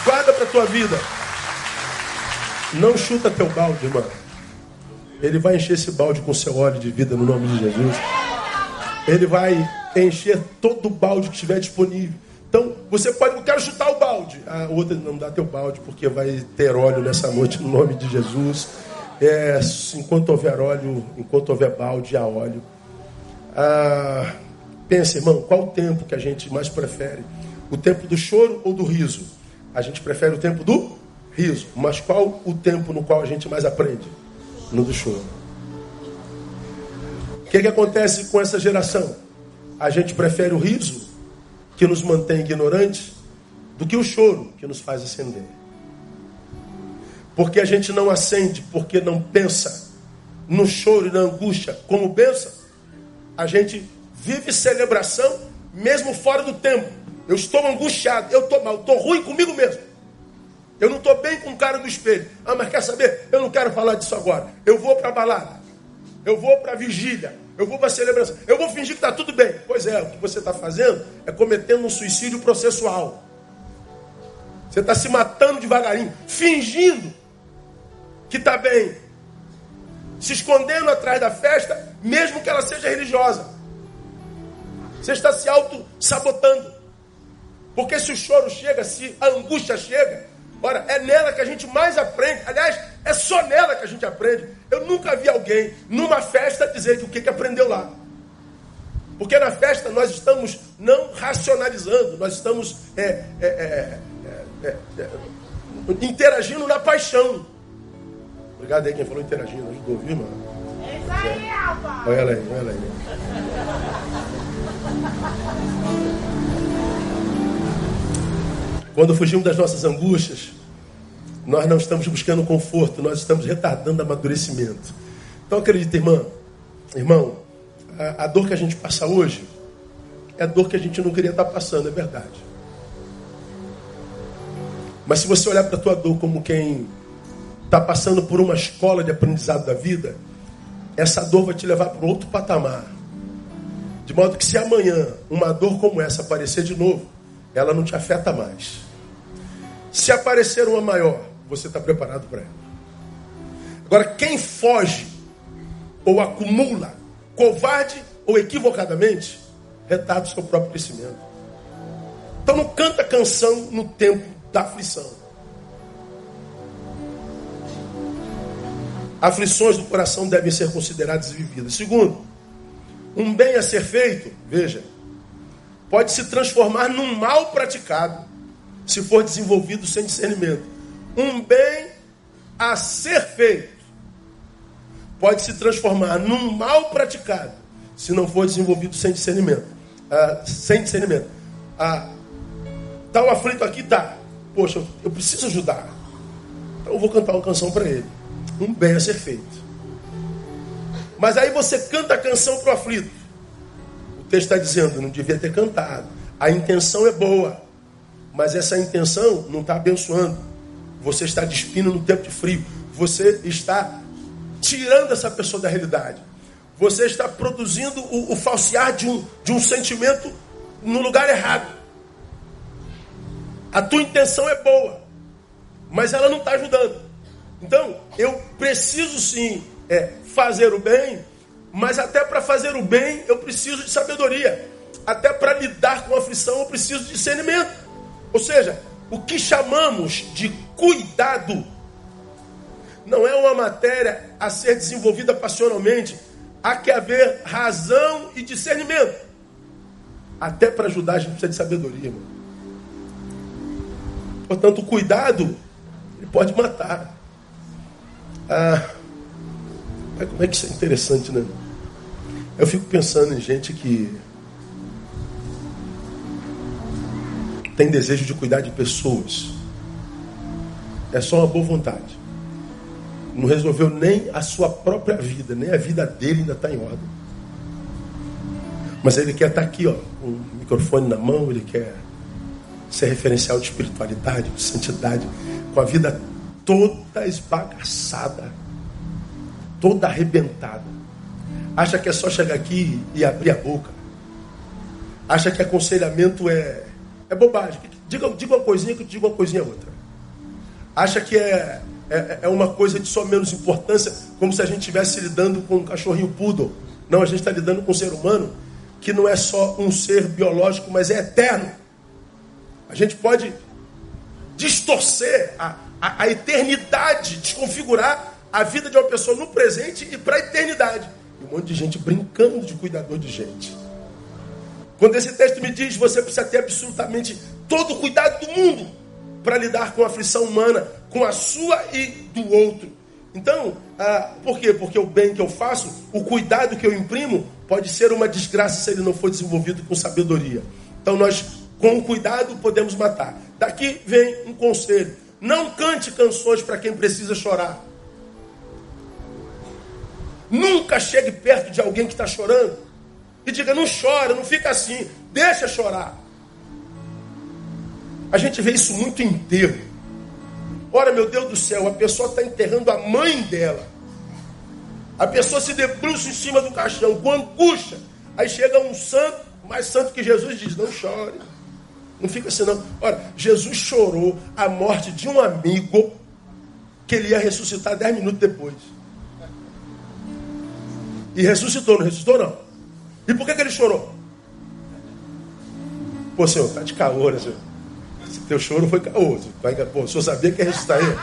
Guarda para tua vida. Não chuta teu balde, irmão. Ele vai encher esse balde com seu óleo de vida no nome de Jesus. Ele vai encher todo o balde que estiver disponível. Então, você pode, eu quero chutar o balde. A outra não dá teu balde, porque vai ter óleo nessa noite no nome de Jesus. É, enquanto houver óleo, enquanto houver balde, há óleo. Ah, pensa, irmão, qual o tempo que a gente mais prefere? O tempo do choro ou do riso? A gente prefere o tempo do riso. Mas qual o tempo no qual a gente mais aprende? no do choro. O que, que acontece com essa geração? A gente prefere o riso, que nos mantém ignorantes, do que o choro, que nos faz acender. Porque a gente não acende, porque não pensa no choro e na angústia como benção. A gente vive celebração mesmo fora do tempo. Eu estou angustiado, eu estou mal, estou ruim comigo mesmo. Eu não estou bem com o cara do espelho. Ah, mas quer saber? Eu não quero falar disso agora. Eu vou para a balada. eu vou para a vigília, eu vou para a celebração, eu vou fingir que está tudo bem. Pois é, o que você está fazendo é cometendo um suicídio processual. Você está se matando devagarinho, fingindo que está bem, se escondendo atrás da festa, mesmo que ela seja religiosa. Você está se auto-sabotando. Porque se o choro chega, se a angústia chega, ora, é nela que a gente mais aprende. Aliás, é só nela que a gente aprende. Eu nunca vi alguém numa festa dizer que o que, que aprendeu lá. Porque na festa nós estamos não racionalizando, nós estamos é, é, é, é, é interagindo na paixão. Obrigado aí quem falou interagindo, ajudou, viu, mano? É isso aí, Alba! Olha ela aí, olha ela aí. Quando fugimos das nossas angústias, nós não estamos buscando conforto, nós estamos retardando amadurecimento. Então acredita, irmã, irmão, a, a dor que a gente passa hoje é a dor que a gente não queria estar passando, é verdade. Mas se você olhar para a tua dor como quem está passando por uma escola de aprendizado da vida, essa dor vai te levar para outro patamar. De modo que se amanhã uma dor como essa aparecer de novo, ela não te afeta mais. Se aparecer uma maior, você está preparado para ela. Agora, quem foge ou acumula, covarde ou equivocadamente, retarda o seu próprio crescimento. Então não canta canção no tempo da aflição. Aflições do coração devem ser consideradas e vividas. Segundo, um bem a ser feito, veja, pode se transformar num mal praticado se for desenvolvido sem discernimento. Um bem a ser feito pode se transformar num mal praticado se não for desenvolvido sem discernimento. Ah, sem discernimento. Ah, tá o aflito aqui, tá. Poxa, eu preciso ajudar. Então eu vou cantar uma canção para ele um bem a ser feito. Mas aí você canta a canção para o aflito. O texto está dizendo, não devia ter cantado. A intenção é boa, mas essa intenção não está abençoando. Você está despindo no tempo de frio. Você está tirando essa pessoa da realidade. Você está produzindo o, o falsear de um, de um sentimento no lugar errado. A tua intenção é boa, mas ela não está ajudando. Então, eu preciso sim é, fazer o bem, mas até para fazer o bem eu preciso de sabedoria. Até para lidar com a aflição eu preciso de discernimento. Ou seja, o que chamamos de cuidado não é uma matéria a ser desenvolvida passionalmente. Há que haver razão e discernimento. Até para ajudar a gente precisa de sabedoria. Portanto, o cuidado ele pode matar. Ah, como é que isso é interessante, né? Eu fico pensando em gente que tem desejo de cuidar de pessoas. É só uma boa vontade. Não resolveu nem a sua própria vida, nem a vida dele ainda está em ordem. Mas ele quer estar tá aqui, ó, com o microfone na mão, ele quer ser referencial de espiritualidade, de santidade, com a vida toda esbagaçada, toda arrebentada. Acha que é só chegar aqui e abrir a boca. Acha que aconselhamento é, é bobagem. Diga, diga uma coisinha que eu digo uma coisinha outra. Acha que é, é, é uma coisa de só menos importância, como se a gente estivesse lidando com um cachorrinho poodle. Não, a gente está lidando com um ser humano que não é só um ser biológico, mas é eterno. A gente pode distorcer a, a, a eternidade, desconfigurar a vida de uma pessoa no presente e para a eternidade. E um monte de gente brincando de cuidador de gente. Quando esse texto me diz, você precisa ter absolutamente todo o cuidado do mundo para lidar com a aflição humana, com a sua e do outro. Então, ah, por quê? Porque o bem que eu faço, o cuidado que eu imprimo, pode ser uma desgraça se ele não for desenvolvido com sabedoria. Então, nós, com cuidado, podemos matar. Daqui vem um conselho. Não cante canções para quem precisa chorar. Nunca chegue perto de alguém que está chorando e diga: não chora, não fica assim, deixa chorar. A gente vê isso muito enterro. Ora, meu Deus do céu, a pessoa está enterrando a mãe dela. A pessoa se debruça em cima do caixão com angústia. Aí chega um santo, mais santo que Jesus, diz: Não chore. Não fica assim, não. Ora, Jesus chorou a morte de um amigo que ele ia ressuscitar dez minutos depois. E ressuscitou, não ressuscitou, não. E por que, que ele chorou? Pô, senhor, tá de caô, né, senhor? Esse teu choro foi caô. Pô, o senhor sabia que ia ressuscitar ele?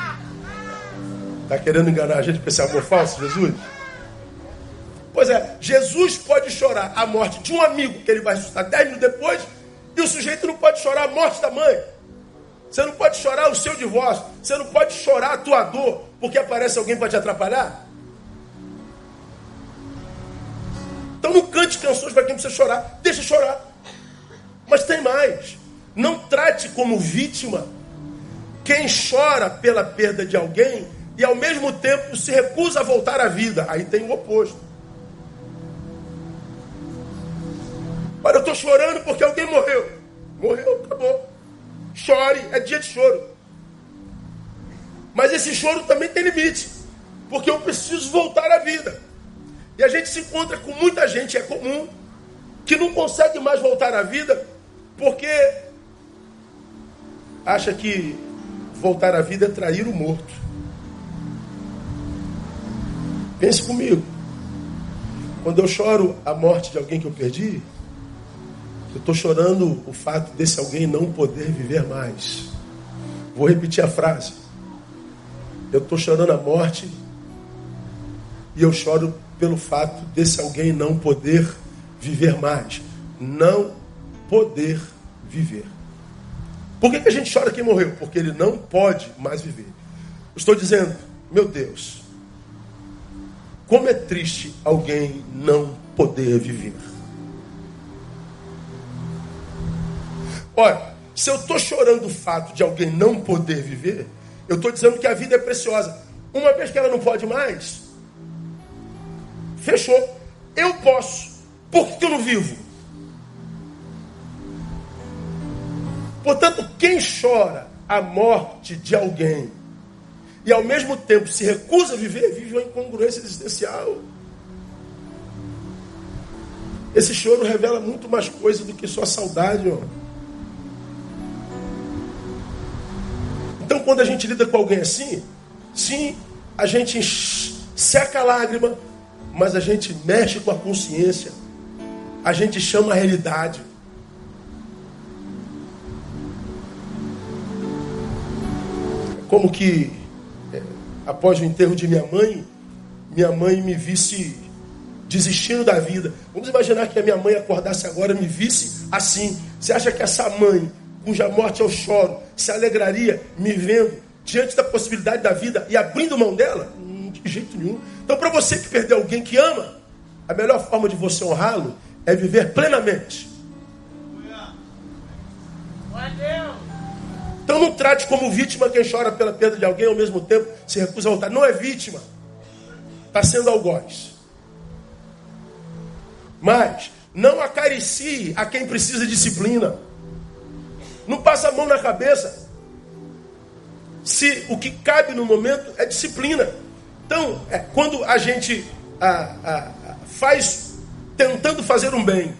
Tá querendo enganar a gente com esse amor falso, Jesus? Pois é, Jesus pode chorar a morte de um amigo que ele vai ressuscitar dez minutos depois, e o sujeito não pode chorar a morte da mãe. Você não pode chorar o seu divórcio. Você não pode chorar a tua dor porque aparece alguém para te atrapalhar. Então não cante canções para quem precisa chorar. Deixa chorar. Mas tem mais. Não trate como vítima quem chora pela perda de alguém e ao mesmo tempo se recusa a voltar à vida. Aí tem o oposto. Olha, eu estou chorando porque alguém morreu. Morreu, acabou. Chore, é dia de choro. Mas esse choro também tem limite. Porque eu preciso voltar à vida. E a gente se encontra com muita gente, é comum, que não consegue mais voltar à vida porque acha que voltar à vida é trair o morto. Pense comigo. Quando eu choro a morte de alguém que eu perdi, eu estou chorando o fato desse alguém não poder viver mais. Vou repetir a frase. Eu estou chorando a morte e eu choro pelo fato desse alguém não poder viver mais. Não poder viver. Por que, que a gente chora quem morreu? Porque ele não pode mais viver. estou dizendo, meu Deus, como é triste alguém não poder viver. Olha, se eu estou chorando o fato de alguém não poder viver, eu estou dizendo que a vida é preciosa. Uma vez que ela não pode mais, Fechou. Eu posso. Por que eu não vivo? Portanto, quem chora a morte de alguém e ao mesmo tempo se recusa a viver, vive uma incongruência existencial. Esse choro revela muito mais coisa do que só saudade. Ó. Então, quando a gente lida com alguém assim, sim, a gente seca a lágrima, mas a gente mexe com a consciência, a gente chama a realidade. Como que, é, após o enterro de minha mãe, minha mãe me visse desistindo da vida. Vamos imaginar que a minha mãe acordasse agora e me visse assim. Você acha que essa mãe, cuja morte eu choro, se alegraria me vendo diante da possibilidade da vida e abrindo mão dela? De jeito nenhum. Então, para você que perdeu alguém que ama, a melhor forma de você honrá-lo é viver plenamente. Então não trate como vítima quem chora pela perda de alguém ao mesmo tempo se recusa a voltar. Não é vítima. Está sendo algoz. Mas não acaricie a quem precisa de disciplina. Não passa a mão na cabeça. Se o que cabe no momento é disciplina. Então, é, quando a gente faz, tentando fazer um bem,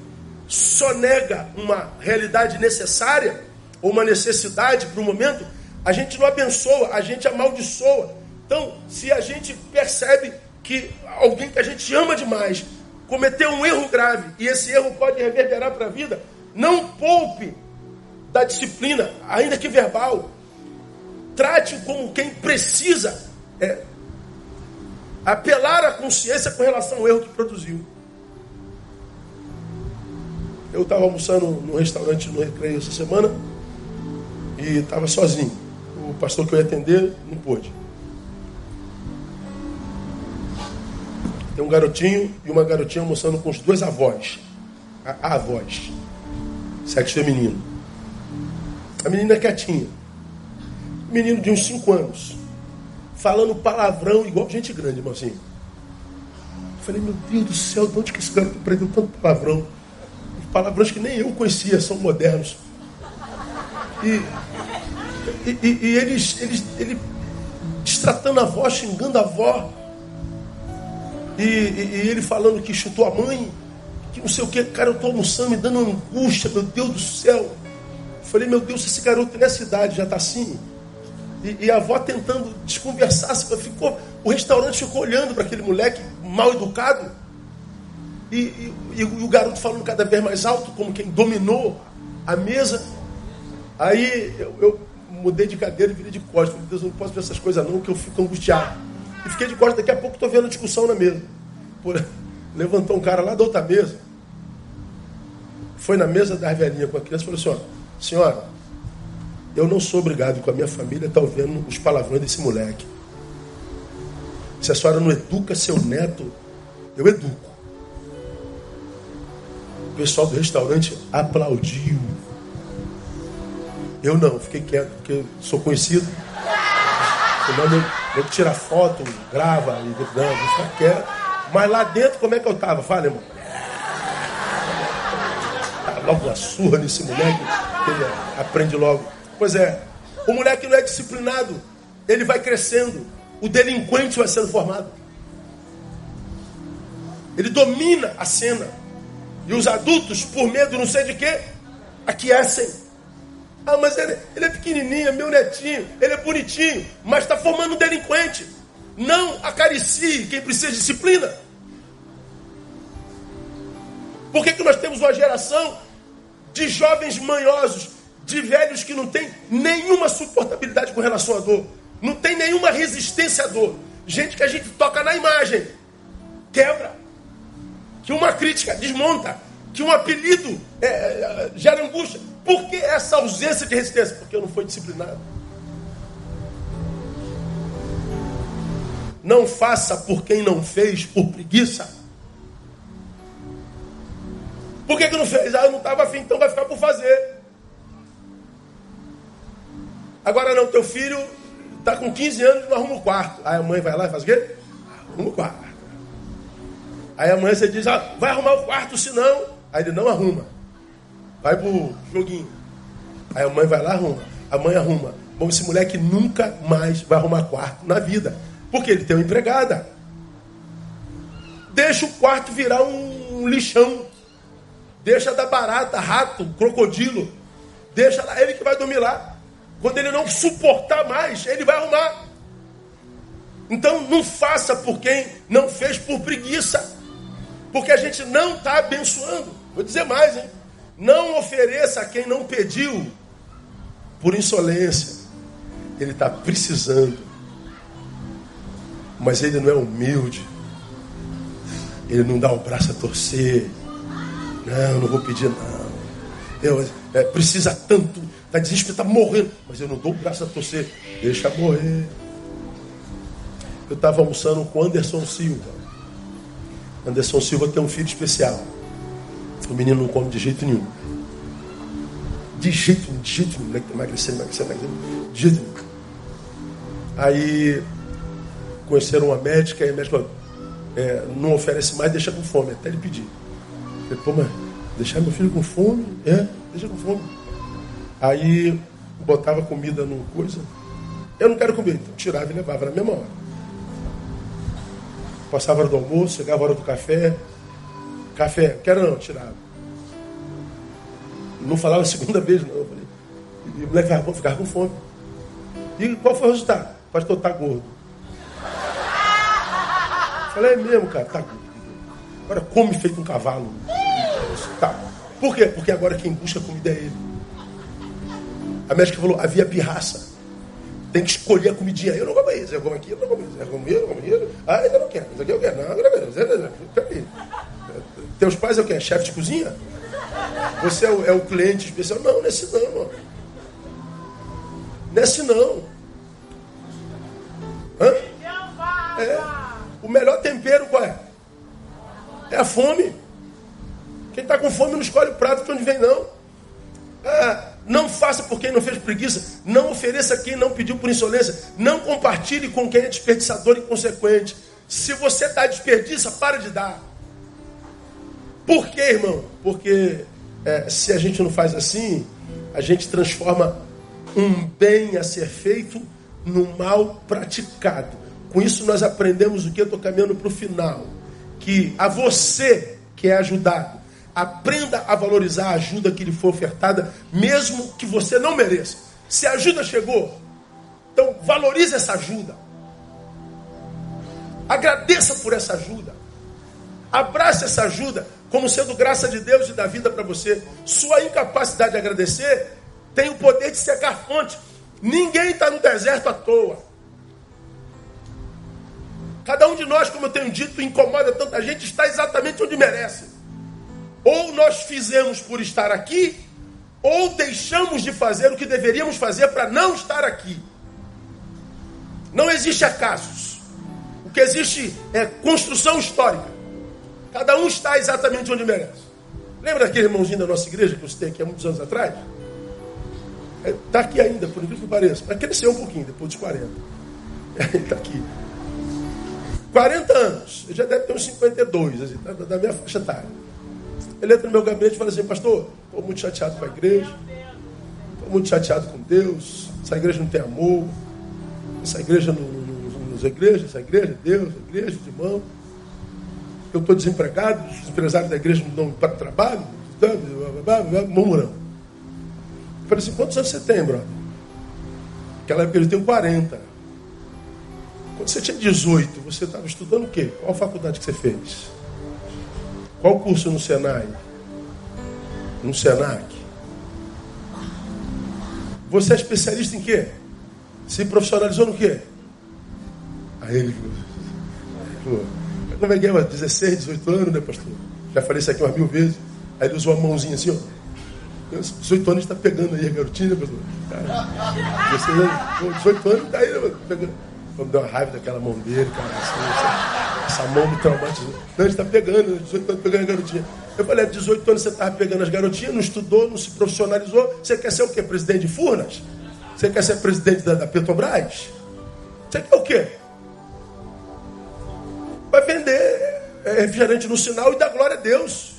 só nega uma realidade necessária, ou uma necessidade para o momento, a gente não abençoa, a gente amaldiçoa. Então, se a gente percebe que alguém que a gente ama demais cometeu um erro grave e esse erro pode reverberar para a vida, não poupe da disciplina, ainda que verbal. Trate como quem precisa é, apelar à consciência com relação ao erro que produziu. Eu estava almoçando no restaurante no Recreio essa semana e estava sozinho. O pastor que eu ia atender não pôde. Tem um garotinho e uma garotinha almoçando com os dois avós. A, avós. Sexo feminino. A menina é quietinha. Menino de uns 5 anos falando palavrão igual gente grande, irmão, assim. Eu falei, meu Deus do céu, de onde que esse garoto aprendeu tanto palavrão? Palavrões que nem eu conhecia, são modernos. E, e, e, e eles, eles, ele destratando a avó, xingando a avó. E, e, e, ele falando que chutou a mãe, que não sei o que, cara, eu estou almoçando, me dando angústia, meu Deus do céu. Falei, meu Deus, esse garoto nessa idade já está assim. E, e, a avó tentando desconversar, ficou, o restaurante ficou olhando para aquele moleque mal educado. E, e, e, o garoto falando cada vez mais alto, como quem dominou a mesa. Aí eu, eu mudei de cadeira e virei de costas. Falei, Deus, eu não posso ver essas coisas não, que eu fico angustiado. E fiquei de costas, daqui a pouco estou vendo a discussão na mesa. Por... Levantou um cara lá da outra mesa. Foi na mesa da velhinha com a criança e falou assim, ó, senhora, eu não sou obrigado com a minha família estar ouvindo os palavrões desse moleque. Se a senhora não educa seu neto, eu educo. O pessoal do restaurante aplaudiu. Eu não, fiquei quieto, porque sou conhecido. Senão eu, tirar foto, grava não, vou ficar quieto. Mas lá dentro, como é que eu estava? Fala, irmão. Tá logo uma surra nesse moleque, que ele aprende logo. Pois é, o moleque não é disciplinado, ele vai crescendo, o delinquente vai sendo formado. Ele domina a cena. E os adultos, por medo não sei de quê, aquecem. Ah, mas ele, ele é pequenininho, é meu netinho, ele é bonitinho, mas está formando um delinquente. Não acaricie quem precisa de disciplina. Por que, que nós temos uma geração de jovens manhosos, de velhos que não têm nenhuma suportabilidade com relação à dor, não tem nenhuma resistência à dor? Gente que a gente toca na imagem, quebra, que uma crítica desmonta, que um apelido é, gera angústia. Por que essa ausência de resistência? Porque eu não fui disciplinado. Não faça por quem não fez por preguiça. Por que, que não fez? Ah, eu não estava afim, então vai ficar por fazer. Agora não, teu filho está com 15 anos e não arruma o quarto. Aí a mãe vai lá e faz o quê? Arruma o quarto. Aí amanhã você diz, ah, vai arrumar o quarto senão. Aí ele não arruma. Vai pro joguinho. Aí a mãe vai lá arruma. A mãe arruma. Bom, esse moleque nunca mais vai arrumar quarto na vida. Porque ele tem uma empregada. Deixa o quarto virar um lixão. Deixa da barata, rato, crocodilo. Deixa lá, ele que vai dormir lá. Quando ele não suportar mais, ele vai arrumar. Então não faça por quem não fez por preguiça. Porque a gente não está abençoando. Vou dizer mais, hein? Não ofereça a quem não pediu por insolência. Ele está precisando. Mas ele não é humilde. Ele não dá o braço a torcer. Não, não vou pedir, não. Eu, é, precisa tanto. Está desesperado, está morrendo. Mas eu não dou o braço a torcer. Deixa morrer. Eu estava almoçando com Anderson Silva. Anderson Silva tem um filho especial. O menino não come de jeito nenhum. De jeito nenhum, de jeito nenhum. Moleque emagrecendo, emagrecendo, emagrecendo. De jeito nenhum. Aí conheceram uma médica e a médica é, não oferece mais, deixa com fome, até ele pedir. Falei, pô, mas deixar meu filho com fome? É, deixa com fome. Aí botava comida numa coisa. Eu não quero comer, então tirava e levava na mesma hora. Passava a hora do almoço, chegava a hora do café. Café, quero não, tirava. Não falava a segunda vez, não. Eu falei, e o moleque ficava, ficava com fome. E qual foi o resultado? Pastor, tá gordo. Eu falei, é mesmo, cara, tá gordo. Agora come feito um cavalo. Tá. Por quê? Porque agora quem busca comida é ele. A médica falou, havia pirraça. Tem que escolher a comidinha. Eu não como isso, eu como aquilo, eu não como isso. Eu como isso, eu como isso. Ah, ainda não quero. Isso aqui eu quero. Não, eu não quero. Peraí. Teus pais é o quê? Chefe de cozinha? Você é o, é o cliente especial? Não, nesse não, irmão. Nesse não. Hã? É. O melhor tempero qual é? É a fome. Quem está com fome não escolhe o prato de onde vem, não. Ah, não faça por quem não fez preguiça. Não ofereça a quem não pediu por insolência. Não compartilhe com quem é desperdiçador e inconsequente. Se você está desperdiça, para de dar. Por quê, irmão? Porque é, se a gente não faz assim, a gente transforma um bem a ser feito no mal praticado. Com isso nós aprendemos o que? Eu estou caminhando para o final. que a você que é ajudado, aprenda a valorizar a ajuda que lhe foi ofertada, mesmo que você não mereça. Se a ajuda chegou, então valorize essa ajuda. Agradeça por essa ajuda. Abrace essa ajuda como sendo graça de Deus e da vida para você. Sua incapacidade de agradecer tem o poder de secar fonte. Ninguém está no deserto à toa. Cada um de nós, como eu tenho dito, incomoda tanta gente, está exatamente onde merece. Ou nós fizemos por estar aqui, ou deixamos de fazer o que deveríamos fazer para não estar aqui. Não existe acasos. O que existe é construção histórica. Cada um está exatamente onde merece. Lembra daquele irmãozinho da nossa igreja que você tem aqui há muitos anos atrás? Está é, aqui ainda, por incrível que pareça. Mas cresceu um pouquinho depois dos 40. Ele está aqui. 40 anos. Ele já deve ter uns 52, assim, da, da minha faixa etária. Ele entra no meu gabinete e fala assim, pastor, estou muito chateado com a igreja. Estou muito chateado com Deus. Essa igreja não tem amor. Essa igreja não, nos igrejas, essa igreja, Deus, a igreja, de irmão. Eu estou desempregado, os empresários da igreja não dão para trabalho, murmurando. Eu falei assim, quantos anos você tem, brother? Naquela época ele tem 40. Quando você tinha 18, você estava estudando o quê? Qual faculdade que você fez? Qual curso no Senai? No Senac? Você é especialista em quê? Se profissionalizou no quê? Aí ele falou, como é que é? 16, 18 anos, né, pastor? Já falei isso aqui umas mil vezes. Aí ele usou a mãozinha assim, ó. 18 anos está pegando aí a garotinha, né, pastor? 18 anos está aí, né, pegando. Quando deu uma raiva daquela mão dele, cara, assim, essa, mão me traumatizou. Não, ele está pegando, 18 anos pegando a garotinha. Eu falei, 18 anos você estava pegando as garotinhas, não estudou, não se profissionalizou. Você quer ser o quê? Presidente de Furnas? Você quer ser presidente da, da Petrobras? Você quer o quê? Vai vender é, refrigerante no sinal e dar glória a Deus.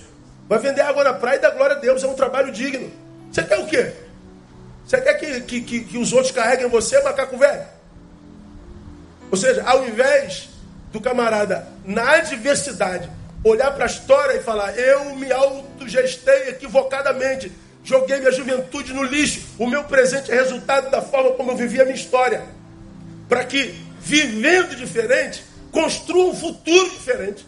Vai vender água na praia e dar glória a Deus. É um trabalho digno. Você quer o quê? Você quer que, que, que, que os outros carreguem você, macaco velho? Ou seja, ao invés do camarada, na adversidade, olhar para a história e falar: eu me autogestei equivocadamente, joguei minha juventude no lixo, o meu presente é resultado da forma como eu vivi a minha história. Para que, vivendo diferente, construa um futuro diferente.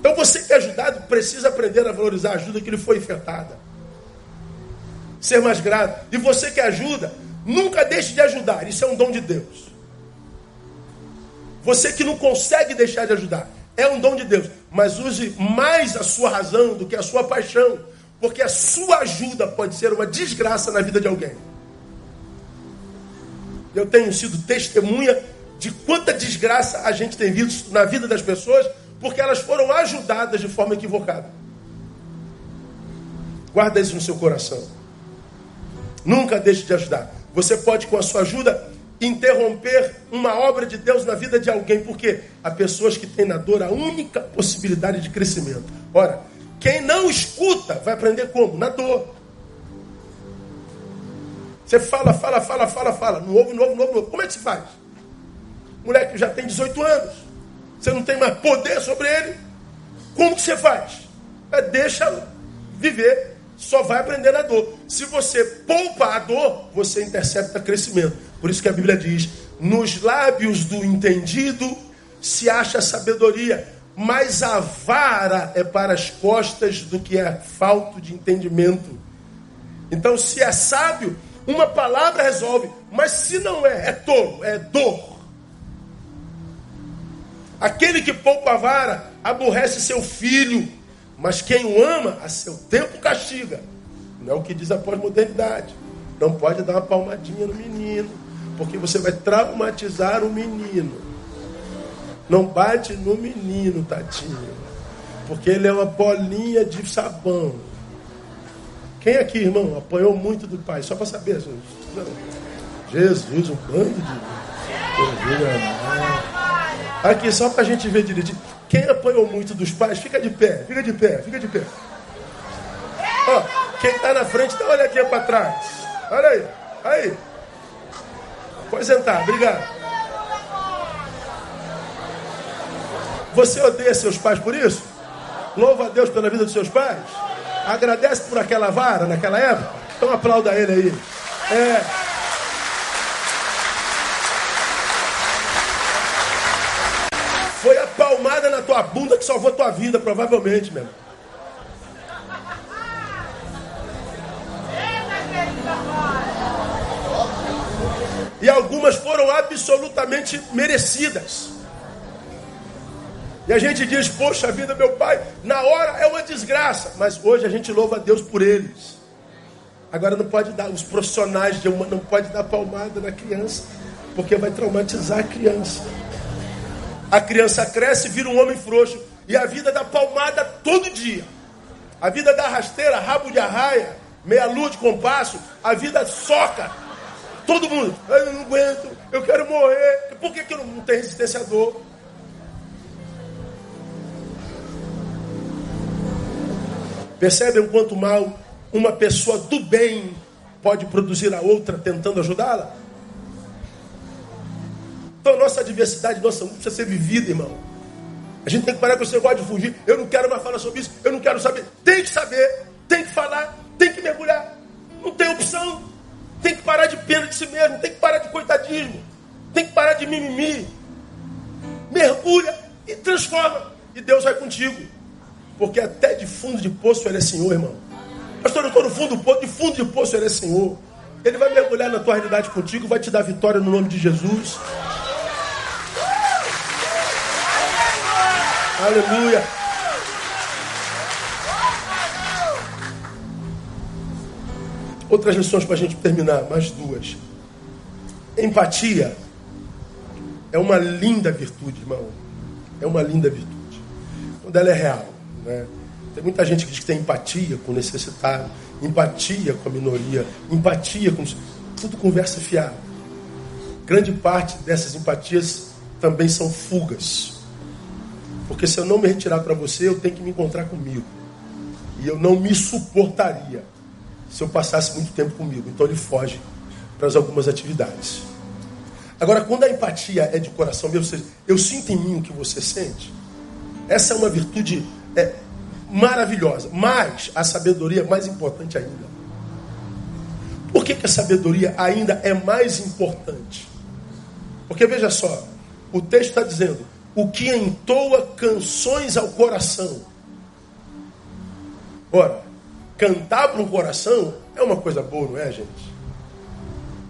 Então você que é ajudado precisa aprender a valorizar a ajuda que lhe foi ofertada ser mais grato. E você que ajuda, nunca deixe de ajudar. Isso é um dom de Deus. Você que não consegue deixar de ajudar, é um dom de Deus. Mas use mais a sua razão do que a sua paixão. Porque a sua ajuda pode ser uma desgraça na vida de alguém. Eu tenho sido testemunha de quanta desgraça a gente tem visto na vida das pessoas porque elas foram ajudadas de forma equivocada. Guarda isso no seu coração. Nunca deixe de ajudar. Você pode, com a sua ajuda, interromper uma obra de Deus na vida de alguém, porque há pessoas que têm na dor a única possibilidade de crescimento. Ora, quem não escuta vai aprender como? Na dor. Você fala, fala, fala, fala, fala. No ovo, no ovo, no ovo. Como é que se faz? Moleque já tem 18 anos. Você não tem mais poder sobre ele. Como que você faz? É, deixa viver só vai aprender na dor. Se você poupa a dor, você intercepta crescimento. Por isso que a Bíblia diz: nos lábios do entendido se acha sabedoria, mas a vara é para as costas do que é falto de entendimento. Então, se é sábio, uma palavra resolve, mas se não é, é tolo, é dor. Aquele que poupa a vara aborrece seu filho mas quem o ama, a seu tempo castiga. Não é o que diz a pós-modernidade. Não pode dar uma palmadinha no menino, porque você vai traumatizar o menino. Não bate no menino, tadinho, porque ele é uma bolinha de sabão. Quem aqui, irmão, apanhou muito do pai? Só para saber. Não. Jesus, um bando de. Aqui, só pra gente ver direitinho. Quem apanhou muito dos pais, fica de pé, fica de pé, fica de pé. Ó, quem tá na frente, dá uma olhadinha pra trás. Olha aí, aí. Pode sentar, obrigado. Você odeia seus pais por isso? Louva a Deus pela vida dos seus pais? Agradece por aquela vara naquela época? Então aplauda ele aí. É. bunda que salvou tua vida, provavelmente, meu irmão. E algumas foram absolutamente merecidas. E a gente diz, poxa vida, meu pai, na hora é uma desgraça. Mas hoje a gente louva a Deus por eles. Agora não pode dar, os profissionais de uma não pode dar palmada na criança, porque vai traumatizar a criança. A criança cresce, vira um homem frouxo, e a vida dá palmada todo dia. A vida dá rasteira, rabo de arraia, meia lua de compasso, a vida soca. Todo mundo, eu não aguento, eu quero morrer. Por que, que não tem resistência à dor? Percebem o quanto mal uma pessoa do bem pode produzir a outra tentando ajudá-la? Então, nossa adversidade, nossa luta precisa ser vivida, irmão. A gente tem que parar com esse negócio de fugir. Eu não quero mais falar sobre isso, eu não quero saber. Tem que saber, tem que falar, tem que mergulhar. Não tem opção. Tem que parar de pena de si mesmo, tem que parar de coitadismo, tem que parar de mimimi. Mergulha e transforma. E Deus vai contigo. Porque até de fundo de poço ele é Senhor, irmão. Pastor, eu estou no fundo do poço, de fundo de poço ele é Senhor. Ele vai mergulhar na tua realidade contigo, vai te dar vitória no nome de Jesus. Aleluia. Outras lições para a gente terminar, mais duas. Empatia é uma linda virtude, irmão. É uma linda virtude. Quando ela é real. Né? Tem muita gente que diz que tem empatia com o necessitado, empatia com a minoria, empatia com. Tudo conversa fiada. Grande parte dessas empatias também são fugas. Porque se eu não me retirar para você, eu tenho que me encontrar comigo. E eu não me suportaria se eu passasse muito tempo comigo. Então ele foge para algumas atividades. Agora, quando a empatia é de coração mesmo, seja, eu sinto em mim o que você sente, essa é uma virtude é, maravilhosa. Mas a sabedoria é mais importante ainda. Por que, que a sabedoria ainda é mais importante? Porque veja só, o texto está dizendo: o que entoa canções ao coração. Ora, cantar para um coração é uma coisa boa, não é, gente?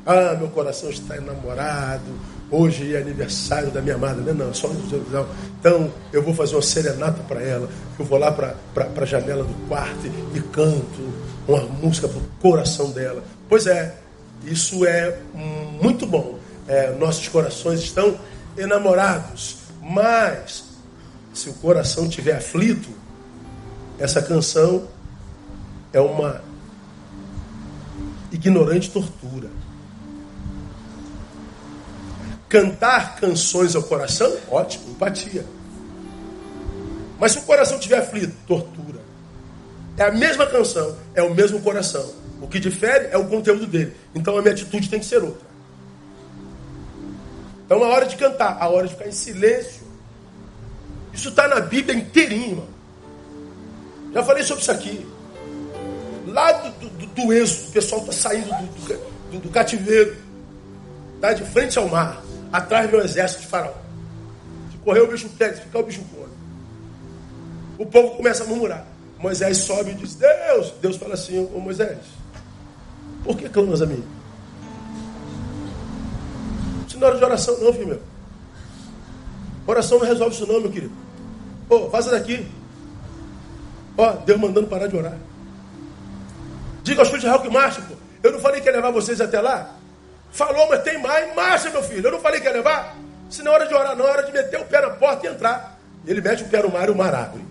Ah, meu coração está enamorado. Hoje é aniversário da minha amada. Não, não, só não. Então eu vou fazer uma serenata para ela. Eu vou lá para a janela do quarto e, e canto uma música para o coração dela. Pois é, isso é muito bom. É, nossos corações estão enamorados. Mas, se o coração estiver aflito, essa canção é uma ignorante tortura. Cantar canções ao coração, ótimo, empatia. Mas se o coração estiver aflito, tortura. É a mesma canção, é o mesmo coração. O que difere é o conteúdo dele. Então a minha atitude tem que ser outra. Então a hora de cantar, a hora de ficar em silêncio. Isso está na Bíblia inteirinho, irmão. Já falei sobre isso aqui. Lá do, do, do êxodo, o pessoal está saindo do, do, do cativeiro. Está de frente ao mar atrás do exército de faraó. Se correr o bicho pega, se ficar o bicho come. O povo começa a murmurar. Moisés sobe e diz, Deus, Deus fala assim, ô Moisés, por que clamas a mim? Isso não é hora de oração não, filho meu. Oração não resolve isso não, meu querido. Ô, oh, vaza daqui. Ó, oh, Deus mandando parar de orar. Diga aos filhos de Israel que marcha, pô. Eu não falei que ia levar vocês até lá? Falou, mas tem mais. Marcha, meu filho. Eu não falei que ia levar? Se não é hora de orar, não. É hora de meter o pé na porta e entrar. Ele mete o pé no mar e o mar abre.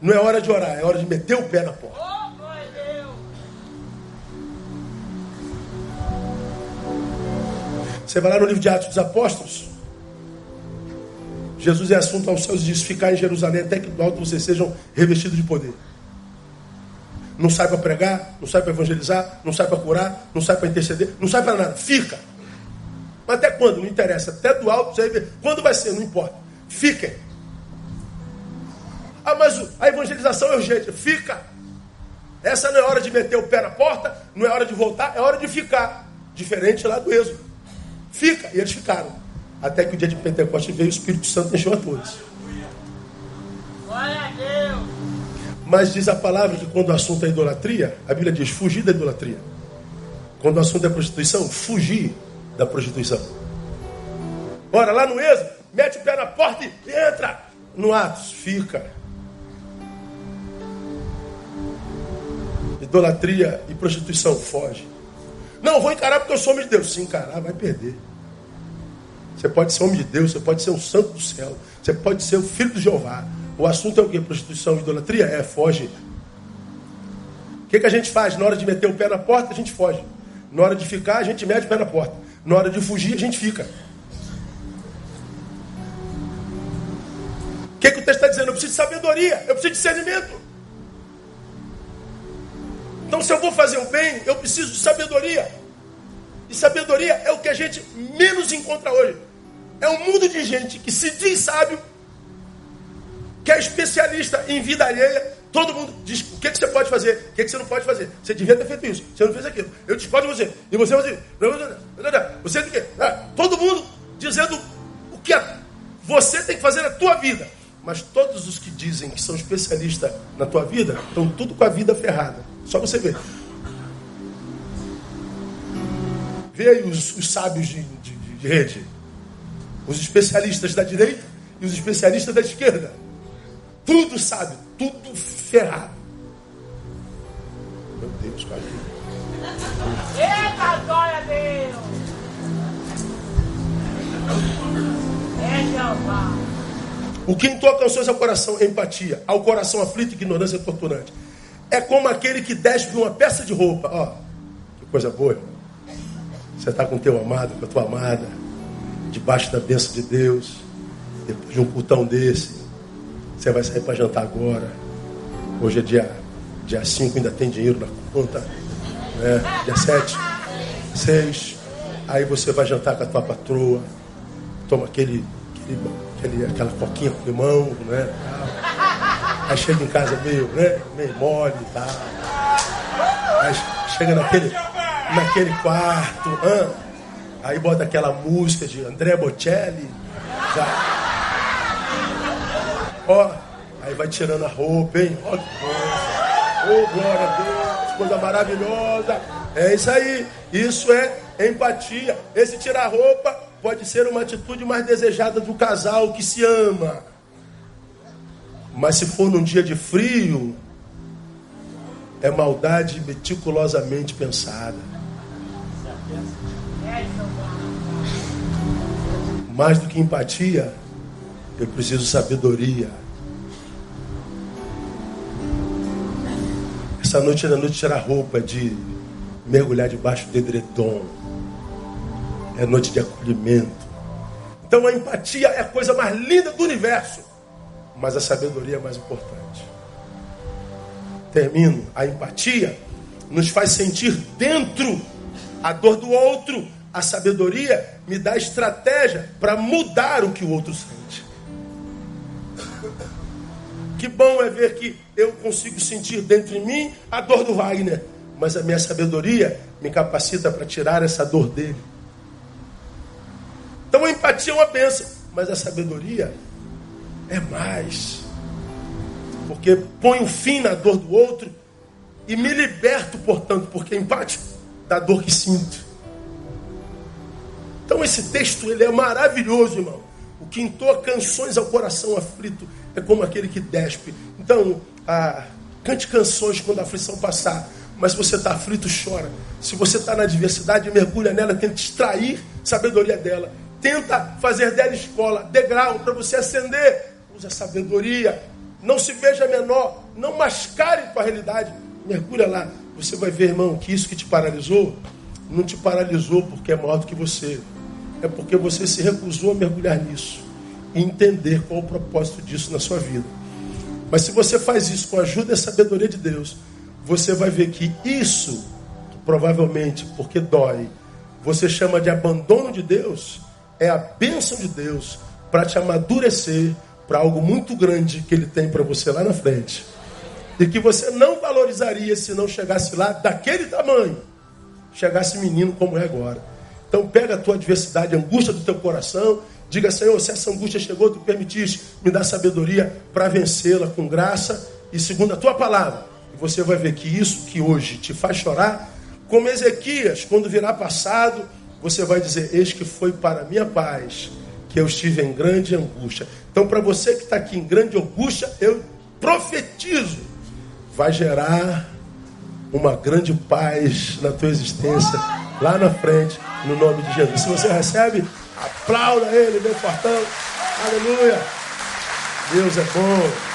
Não é hora de orar, é hora de meter o pé na porta. Você vai lá no livro de Atos dos Apóstolos. Jesus é assunto aos céus e diz: Ficar em Jerusalém até que do alto vocês sejam revestidos de poder não sai para pregar, não sai para evangelizar, não sai para curar, não sai para interceder, não sai para nada. Fica. Mas até quando? Não interessa. Até do alto, você vai ver. Quando vai ser? Não importa. Fiquem. Ah, mas a evangelização é urgente. Fica. Essa não é hora de meter o pé na porta, não é hora de voltar, é hora de ficar. Diferente lá do Êxodo. Fica. E eles ficaram. Até que o dia de Pentecostes veio o Espírito Santo encheu a todos. Glória a Deus. Mas diz a palavra que quando o assunto é idolatria, a Bíblia diz fugir da idolatria. Quando o assunto é prostituição, fugir da prostituição. Ora, lá no Êxodo, mete o pé na porta e entra. No Atos, fica. Idolatria e prostituição, foge. Não, vou encarar porque eu sou homem de Deus. Se encarar, vai perder. Você pode ser homem de Deus, você pode ser um santo do céu, você pode ser o filho de Jeová. O assunto é o que? Prostituição idolatria? É, foge. O que, que a gente faz? Na hora de meter o pé na porta, a gente foge. Na hora de ficar, a gente mete o pé na porta. Na hora de fugir, a gente fica. O que, que o texto está dizendo? Eu preciso de sabedoria, eu preciso de discernimento. Então, se eu vou fazer o bem, eu preciso de sabedoria. E sabedoria é o que a gente menos encontra hoje. É um mundo de gente que se diz sábio, que é especialista em vida alheia. Todo mundo diz o que, que você pode fazer, o que, que você não pode fazer. Você devia ter feito isso, você não fez aquilo. Eu discordo de você. E você, você, você o quê? Ah, todo mundo dizendo o que você tem que fazer na tua vida. Mas todos os que dizem que são especialistas na tua vida estão tudo com a vida ferrada. Só você ver. Vê aí os, os sábios de, de, de rede. Os especialistas da direita e os especialistas da esquerda. Tudo sabe, tudo ferrado. Meu Deus, pai. Eita, glória a Deus! É Jeová. O quinto alcançou seu coração, empatia. Ao coração aflito, ignorância torturante. É como aquele que despe uma peça de roupa. Ó, que coisa boa. Você está com teu amado, com a tua amada, debaixo da bênção de Deus, depois de um cultão desse. Você vai sair para jantar agora. Hoje é dia 5, dia cinco, ainda tem dinheiro na conta. Né? Dia 7, 6. Aí você vai jantar com a tua patroa, toma aquele, aquele, aquela coquinha com limão, né? Aí chega em casa meio, né? meio mole e tal. Aí chega naquele naquele quarto. Hein? Aí bota aquela música de André Bocelli. Já. Ó, aí vai tirando a roupa, hein? Ó, que coisa. Oh, glória a Deus, coisa maravilhosa. É isso aí. Isso é empatia. Esse tirar roupa pode ser uma atitude mais desejada do casal que se ama. Mas se for num dia de frio, é maldade meticulosamente pensada. Mais do que empatia, eu preciso sabedoria. Essa noite é a noite de tirar roupa, de mergulhar debaixo do edredom. É noite de acolhimento. Então a empatia é a coisa mais linda do universo. Mas a sabedoria é mais importante. Termino. A empatia nos faz sentir dentro a dor do outro. A sabedoria me dá estratégia para mudar o que o outro sente. Que bom é ver que eu consigo sentir dentro de mim a dor do Wagner, mas a minha sabedoria me capacita para tirar essa dor dele. Então a empatia é uma benção, mas a sabedoria é mais. Porque põe um fim na dor do outro e me liberto, portanto, porque empate da dor que sinto. Então esse texto ele é maravilhoso, irmão. O que entoa canções ao coração aflito é como aquele que despe. Então, ah, cante canções quando a aflição passar. Mas se você está aflito, chora. Se você está na adversidade, mergulha nela, tenta extrair sabedoria dela. Tenta fazer dela escola, degrau para você ascender. Usa sabedoria. Não se veja menor. Não mascare tua realidade. Mergulha lá você vai ver, irmão, que isso que te paralisou, não te paralisou porque é maior do que você. É porque você se recusou a mergulhar nisso e entender qual o propósito disso na sua vida. Mas se você faz isso com a ajuda e a sabedoria de Deus, você vai ver que isso, provavelmente porque dói, você chama de abandono de Deus, é a bênção de Deus para te amadurecer, para algo muito grande que ele tem para você lá na frente. E que você não valorizaria se não chegasse lá daquele tamanho. Chegasse menino como é agora. Então pega a tua adversidade, a angústia do teu coração, diga, Senhor, se essa angústia chegou, tu permitiste, me dá sabedoria para vencê-la com graça e segundo a tua palavra. E você vai ver que isso que hoje te faz chorar, como Ezequias, quando virá passado, você vai dizer, eis que foi para minha paz que eu estive em grande angústia. Então, para você que está aqui em grande angústia, eu profetizo, vai gerar uma grande paz na tua existência lá na frente, no nome de Jesus. Se você recebe, aplauda ele, meu fortão. Aleluia. Deus é bom.